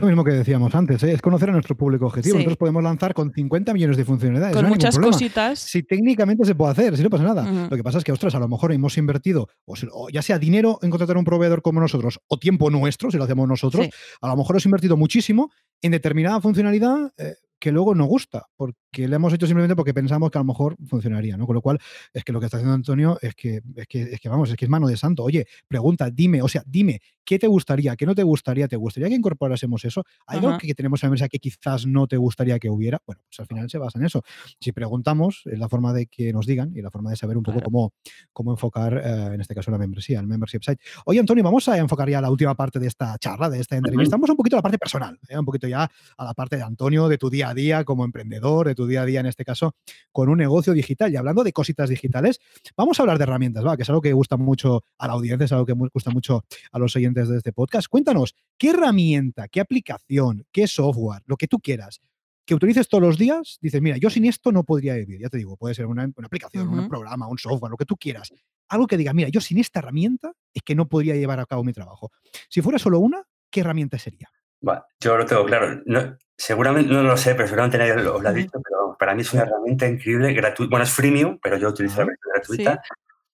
Lo mismo que decíamos antes, ¿eh? es conocer a nuestro público objetivo. Sí. Nosotros podemos lanzar con 50 millones de funcionalidades. Con no muchas cositas. Si técnicamente se puede hacer, si no pasa nada. Lo que pasa es que, ostras, a lo mejor hemos invertido, o, se- o ya sea dinero en contratar a un proveedor como nosotros, o tiempo nuestro, si lo hacemos nosotros, Sí. a lo mejor hemos invertido muchísimo en determinada funcionalidad eh, que luego no gusta, porque le hemos hecho simplemente porque pensamos que a lo mejor funcionaría, ¿no? Con lo cual, es que lo que está haciendo Antonio es que, es que, es que vamos, es que es mano de santo. Oye, pregunta, dime, o sea, dime, ¿qué te gustaría? ¿Qué no te gustaría? ¿Te gustaría que incorporásemos eso? ¿Hay algo que, que tenemos en la mesa que quizás no te gustaría que hubiera? Bueno, pues al final se basa en eso. Si preguntamos, es la forma de que nos digan y la forma de saber un poco Claro. cómo, cómo enfocar, eh, en este caso, la membresía, el membership site. Oye, Antonio, vamos a enfocar ya la última parte de esta charla, de esta entrevista. Vamos un poquito a la parte personal, ¿eh? un poquito ya a la parte de Antonio, de tu día a día como emprendedor, de tu día a día, en este caso, con un negocio digital. Y hablando de cositas digitales, vamos a hablar de herramientas, ¿va? que es algo que gusta mucho a la audiencia, es algo que gusta mucho a los oyentes de este podcast. Cuéntanos, ¿qué herramienta, qué aplicación, qué software, lo que tú quieras, que utilices todos los días, dices, mira, yo sin esto no podría vivir. Ya te digo, puede ser una, una aplicación, un programa, un software, lo que tú quieras. Algo que diga, mira, yo sin esta herramienta es que no podría llevar a cabo mi trabajo. Si fuera solo una, ¿qué herramienta sería? Bueno, yo lo tengo claro. No, seguramente no lo sé, pero seguramente nadie lo, lo ha dicho, pero para mí es una herramienta increíble, gratuita. Bueno, es freemium, pero yo utilizo la Ah, versión gratuita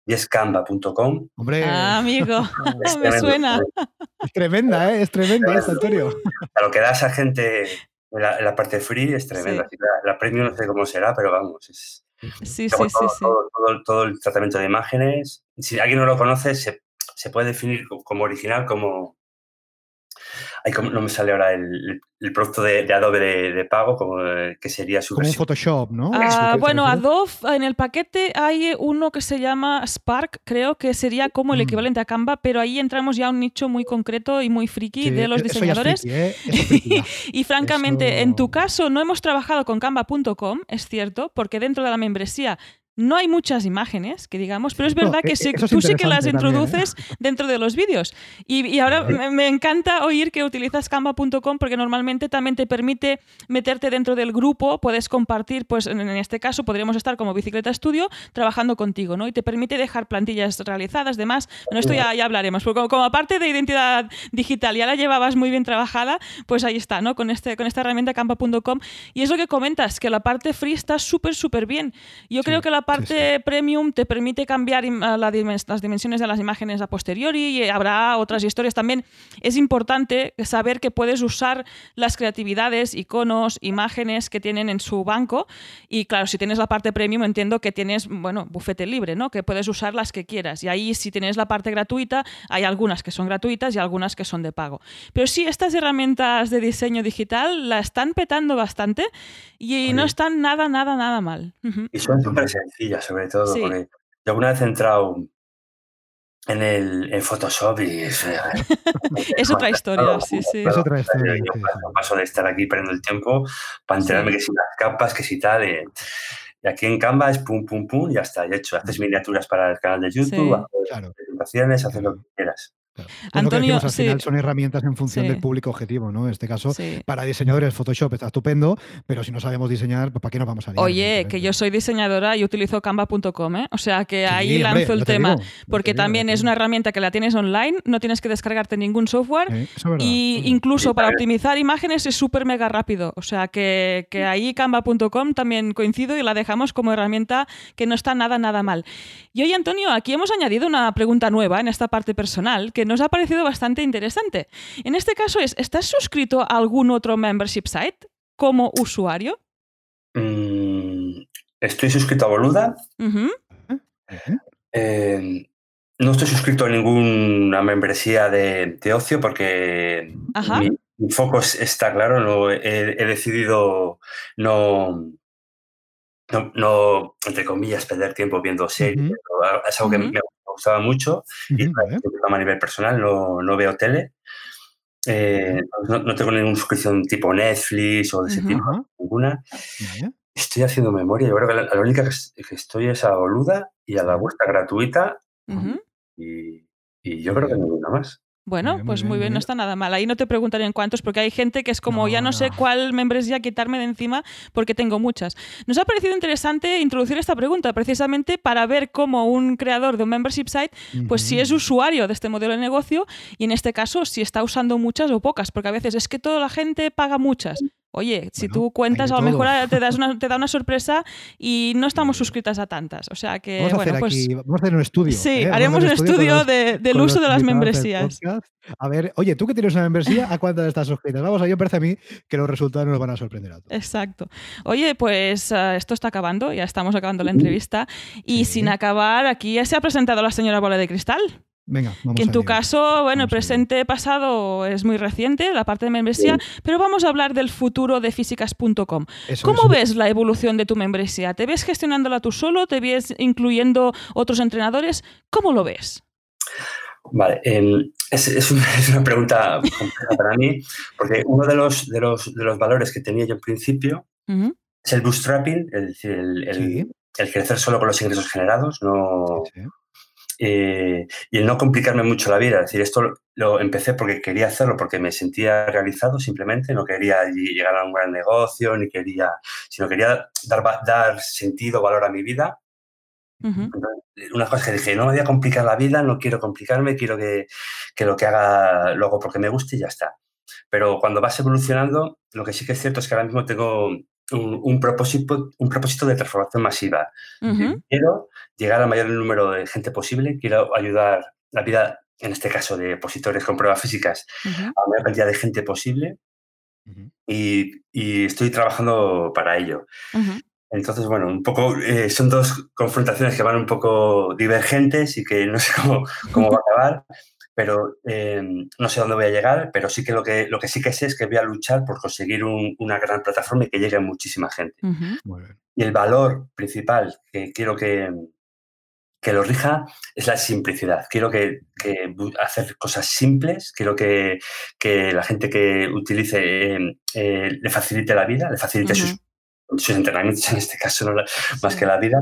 y es canva.com. Hombre, Ah, amigo, Es me tremendo, suena. es tremenda, ¿eh? es tremenda esta, Antonio. A lo que da esa gente en la, la parte free es tremenda. Sí. La, la premium no sé cómo será, pero vamos, es Sí, sí, sí, todo, sí. todo- todo- todo el tratamiento de imágenes. Si alguien no lo conoce, se, se puede definir co- como original, como... Ay, no me sale ahora el, producto de, de Adobe de, de pago, como eh, que sería su Como un versión. Photoshop, ¿no? Ah, ¿A qué te bueno? Adobe, en el paquete hay uno que se llama Spark, creo que sería como el Mm. equivalente a Canva, pero ahí entramos ya a un nicho muy concreto y muy friki Sí, de los eso ya es diseñadores. friki, ¿eh? Eso es friki ya. Y francamente, en tu Eso- caso no hemos trabajado con canva.com, es cierto, porque dentro de la membresía no hay muchas imágenes, que digamos, pero es verdad que e- sí- tú sí que las también, ¿eh? introduces dentro de los vídeos. Y, y ahora me, me encanta oír que utilizas canva.com porque normalmente también te permite meterte dentro del grupo, puedes compartir, pues en, en este caso podríamos estar como Bicicleta Estudio trabajando contigo, ¿no? Y te permite dejar plantillas realizadas, demás. Bueno, esto ya, ya hablaremos, porque como, como aparte de identidad digital ya la llevabas muy bien trabajada, pues ahí está, ¿no? Con, este, con esta herramienta canva.com. Y es lo que comentas, que la parte free está súper, súper bien. Yo creo que la parte premium te permite cambiar la dimen- las dimensiones de las imágenes a posteriori y habrá otras historias también. Es importante saber que puedes usar las creatividades, iconos, imágenes que tienen en su banco y claro, si tienes la parte premium entiendo que tienes, bueno, bufete libre, ¿no? Que puedes usar las que quieras. Y ahí si tienes la parte gratuita, hay algunas que son gratuitas y algunas que son de pago. Pero sí, estas herramientas de diseño digital la están petando bastante y no Oye. están nada, nada, nada mal. Y son súper sobre todo, Sí. porque yo alguna vez he entrado en, el, en Photoshop y es, eh, Es otra historia, sí, sí. Es otra historia, Yo sí, paso, de estar aquí perdiendo el tiempo para enterarme Sí. que si las capas, que si tal. eh, y aquí en Canva es pum, pum, pum, y ya está, ya hecho. Haces miniaturas para el canal de YouTube, Sí. haces Claro. presentaciones, haces lo que quieras. Antonio, al final son herramientas en función del público objetivo, ¿no? En este caso, para diseñadores Photoshop está estupendo, pero si no sabemos diseñar, pues ¿para qué nos vamos a liar? Oye, que yo soy diseñadora y utilizo canva.com, ¿eh? O sea que ahí lanzo el tema, porque también es una herramienta que la tienes online, no tienes que descargarte ningún software y incluso para optimizar imágenes es súper mega rápido. O sea que, que ahí canva.com también coincido y la dejamos como herramienta que no está nada, nada mal. Y hoy, Antonio, aquí hemos añadido una pregunta nueva en esta parte personal que nos ha parecido bastante interesante. En este caso es, ¿estás suscrito a algún otro membership site como usuario? Mm, estoy suscrito a Boluda. Eh, no estoy suscrito a ninguna membresía de, ocio porque mi, foco está claro. No, he, decidido no, no, entre comillas, perder tiempo viendo series. Es algo que me gustaba mucho y a nivel personal no, no veo tele. Eh, no, tengo ninguna suscripción tipo Netflix o de ese tipo, ninguna. Estoy haciendo memoria. Yo creo que la, única que, estoy es a Boluda y a la vuestra gratuita. y, y, yo creo que ninguna más. Bueno, pues muy bien, no está nada mal. Ahí no te preguntaré en cuántos, porque hay gente que es como, ya no, sé cuál membresía quitarme de encima porque tengo muchas. Nos ha parecido interesante introducir esta pregunta precisamente para ver cómo un creador de un membership site, pues si es usuario de este modelo de negocio y en este caso si está usando muchas o pocas, porque a veces es que toda la gente paga muchas. Oye, si tú cuentas, a lo mejor te, das te da una sorpresa y no estamos suscritas a tantas. O sea que, vamos a bueno, hacer pues. Aquí, vamos a hacer un estudio. Sí, ¿eh? haremos un estudio, del uso de las membresías. A ver, oye, tú que tienes una membresía, ¿a cuántas estás suscritas? Vamos, a mí me parece a mí que los resultados nos van a sorprender a todos. Exacto. Oye, pues eh, esto está acabando, ya estamos acabando la entrevista. Y sin acabar, aquí ya se ha presentado la señora Bola de Cristal. Venga, vamos que en tu caso, bueno, el presente pasado es muy reciente, la parte de membresía, pero vamos a hablar del futuro de físicas.com. ¿Cómo ves la evolución de tu membresía? ¿Te ves gestionándola tú solo? ¿Te ves incluyendo otros entrenadores? ¿Cómo lo ves? Vale, es, una, pregunta compleja para mí, porque uno de los, de los, de los valores que tenía yo en principio es el bootstrapping, es decir, el, crecer solo con los ingresos generados, no, eh, y el no complicarme mucho la vida. Es decir, esto lo empecé porque quería hacerlo, porque me sentía realizado simplemente, no quería llegar a un gran negocio, ni quería, sino quería dar, dar sentido, valor a mi vida. Una cosa que dije, no me voy a complicar la vida, no quiero complicarme, quiero que, que lo que haga luego porque me guste y ya está. Pero cuando vas evolucionando, lo que sí que es cierto es que ahora mismo tengo un, propósito, un propósito de transformación masiva. Quiero llegar al mayor número de gente posible, quiero ayudar la vida, en este caso de opositores con pruebas físicas, a la mayor cantidad de gente posible y, estoy trabajando para ello. Entonces, bueno, un poco eh, son dos confrontaciones que van un poco divergentes y que no sé cómo, cómo va a acabar, pero eh, no sé dónde voy a llegar, pero sí que lo que, lo que sí que sé es que voy a luchar por conseguir una gran plataforma y que llegue a muchísima gente. Y el valor principal que quiero que, que lo rija es la simplicidad. Quiero que, hacer cosas simples, quiero que, que la gente que utilice eh, eh, le facilite la vida, le facilite sus, entrenamientos, en este caso, más que la vida,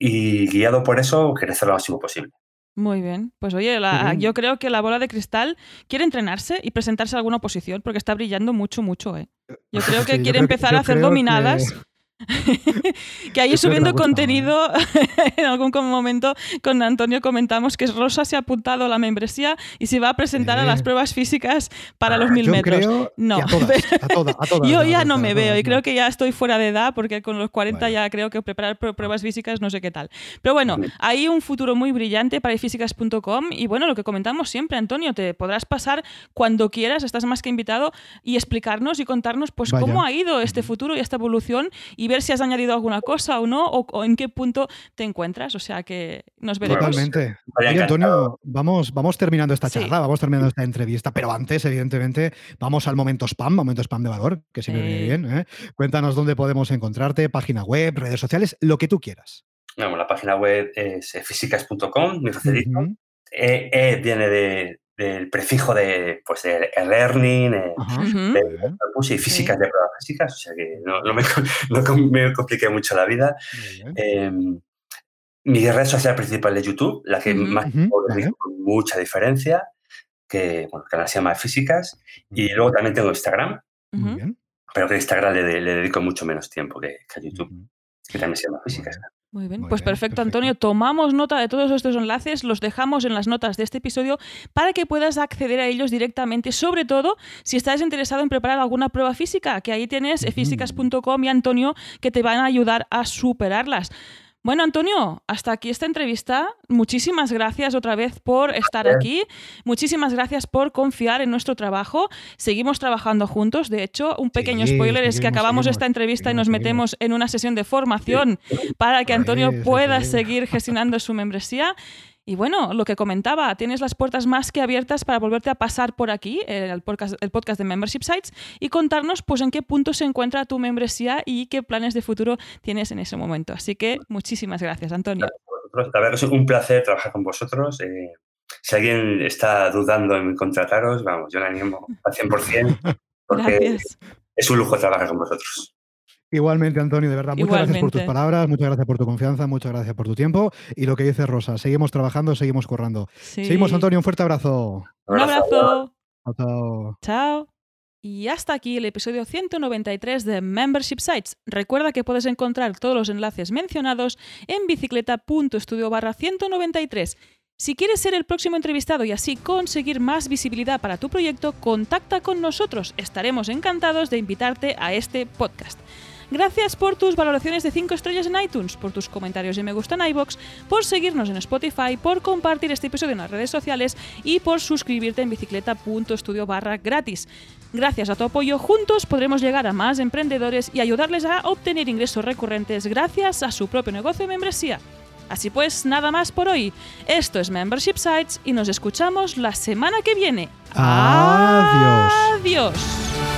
y guiado por eso, crecer lo máximo posible. Muy bien. Pues oye, yo creo que la bola de cristal quiere entrenarse y presentarse a alguna oposición porque está brillando mucho, mucho. ¿eh? Yo creo que quiere empezar a hacer dominadas. que ahí subiendo contenido, en algún momento con Antonio comentamos que Rosa se ha apuntado a la membresía y se va a presentar a las pruebas físicas para los mil metros. no, yo ya no me veo y creo que ya estoy fuera de edad porque con los 40 ya creo que preparar pruebas físicas no sé qué tal. Pero bueno, hay un futuro muy brillante para físicas.com y bueno, lo que comentamos siempre, Antonio, te podrás pasar cuando quieras, estás más que invitado y explicarnos y contarnos pues cómo ha ido este futuro y esta evolución y y ver si has añadido alguna cosa o no, o, en qué punto te encuentras. O sea que nos veremos. Totalmente. Oye, Antonio, vamos, vamos terminando esta charla, vamos terminando esta entrevista, pero antes, evidentemente, vamos al momento spam, momento spam de valor, que siempre viene bien. ¿eh? Cuéntanos dónde podemos encontrarte, página web, redes sociales, lo que tú quieras. Bueno, la página web es físicas.com, muy facilito. e, e viene de, del prefijo de, pues, de learning, y físicas de pruebas físicas, o sea que no, no, me, no me, compliqué mucho la vida. Eh, mi red social principal es YouTube, la que más con mucha diferencia. que bueno, el canal se llama Físicas. Y luego también tengo Instagram, pero que a Instagram le, le dedico mucho menos tiempo que, que a YouTube, que también se llama Físicas. Muy bien, Muy pues bien, perfecto, perfecto. Antonio. Tomamos nota de todos estos enlaces, los dejamos en las notas de este episodio para que puedas acceder a ellos directamente, sobre todo si estás interesado en preparar alguna prueba física, que ahí tienes Ujú. físicas.com y Antonio que te van a ayudar a superarlas. Bueno, Antonio, hasta aquí esta entrevista. Muchísimas gracias otra vez por estar aquí. Muchísimas gracias por confiar en nuestro trabajo. Seguimos trabajando juntos. De hecho, un pequeño Sí, spoiler es que acabamos seguimos, esta entrevista y nos metemos en una sesión de formación para que Antonio pueda seguir gestionando su membresía. Y bueno, lo que comentaba, tienes las puertas más que abiertas para volverte a pasar por aquí, eh, el podcast, el podcast de Membership Sites, y contarnos pues en qué punto se encuentra tu membresía y qué planes de futuro tienes en ese momento. Así que muchísimas gracias, Antonio. La verdad es un placer trabajar con vosotros. eh, si alguien está dudando en contrataros, vamos, yo le animo al 100% porque Gracias. es un lujo trabajar con vosotros. Igualmente, Antonio, de verdad, muchas gracias por tus palabras, muchas gracias por tu confianza, muchas gracias por tu tiempo. Y lo que dice Rosa, seguimos trabajando, seguimos currando. Sí. Seguimos, Antonio, un fuerte abrazo. Un abrazo. Chao, chao. Chao. Y hasta aquí el episodio 193 de Membership Sites. Recuerda que puedes encontrar todos los enlaces mencionados en bicicleta.studio barra 193. Si quieres ser el próximo entrevistado y así conseguir más visibilidad para tu proyecto, contacta con nosotros. Estaremos encantados de invitarte a este podcast. Gracias por tus valoraciones de 5 estrellas en iTunes, por tus comentarios y me gusta en iBox, por seguirnos en Spotify, por compartir este episodio en las redes sociales y por suscribirte en bicicleta.studio barra gratis. Gracias a tu apoyo, juntos podremos llegar a más emprendedores y ayudarles a obtener ingresos recurrentes gracias a su propio negocio de membresía. Así pues, nada más por hoy. Esto es Membership Sites y nos escuchamos la semana que viene. Adiós. Adiós.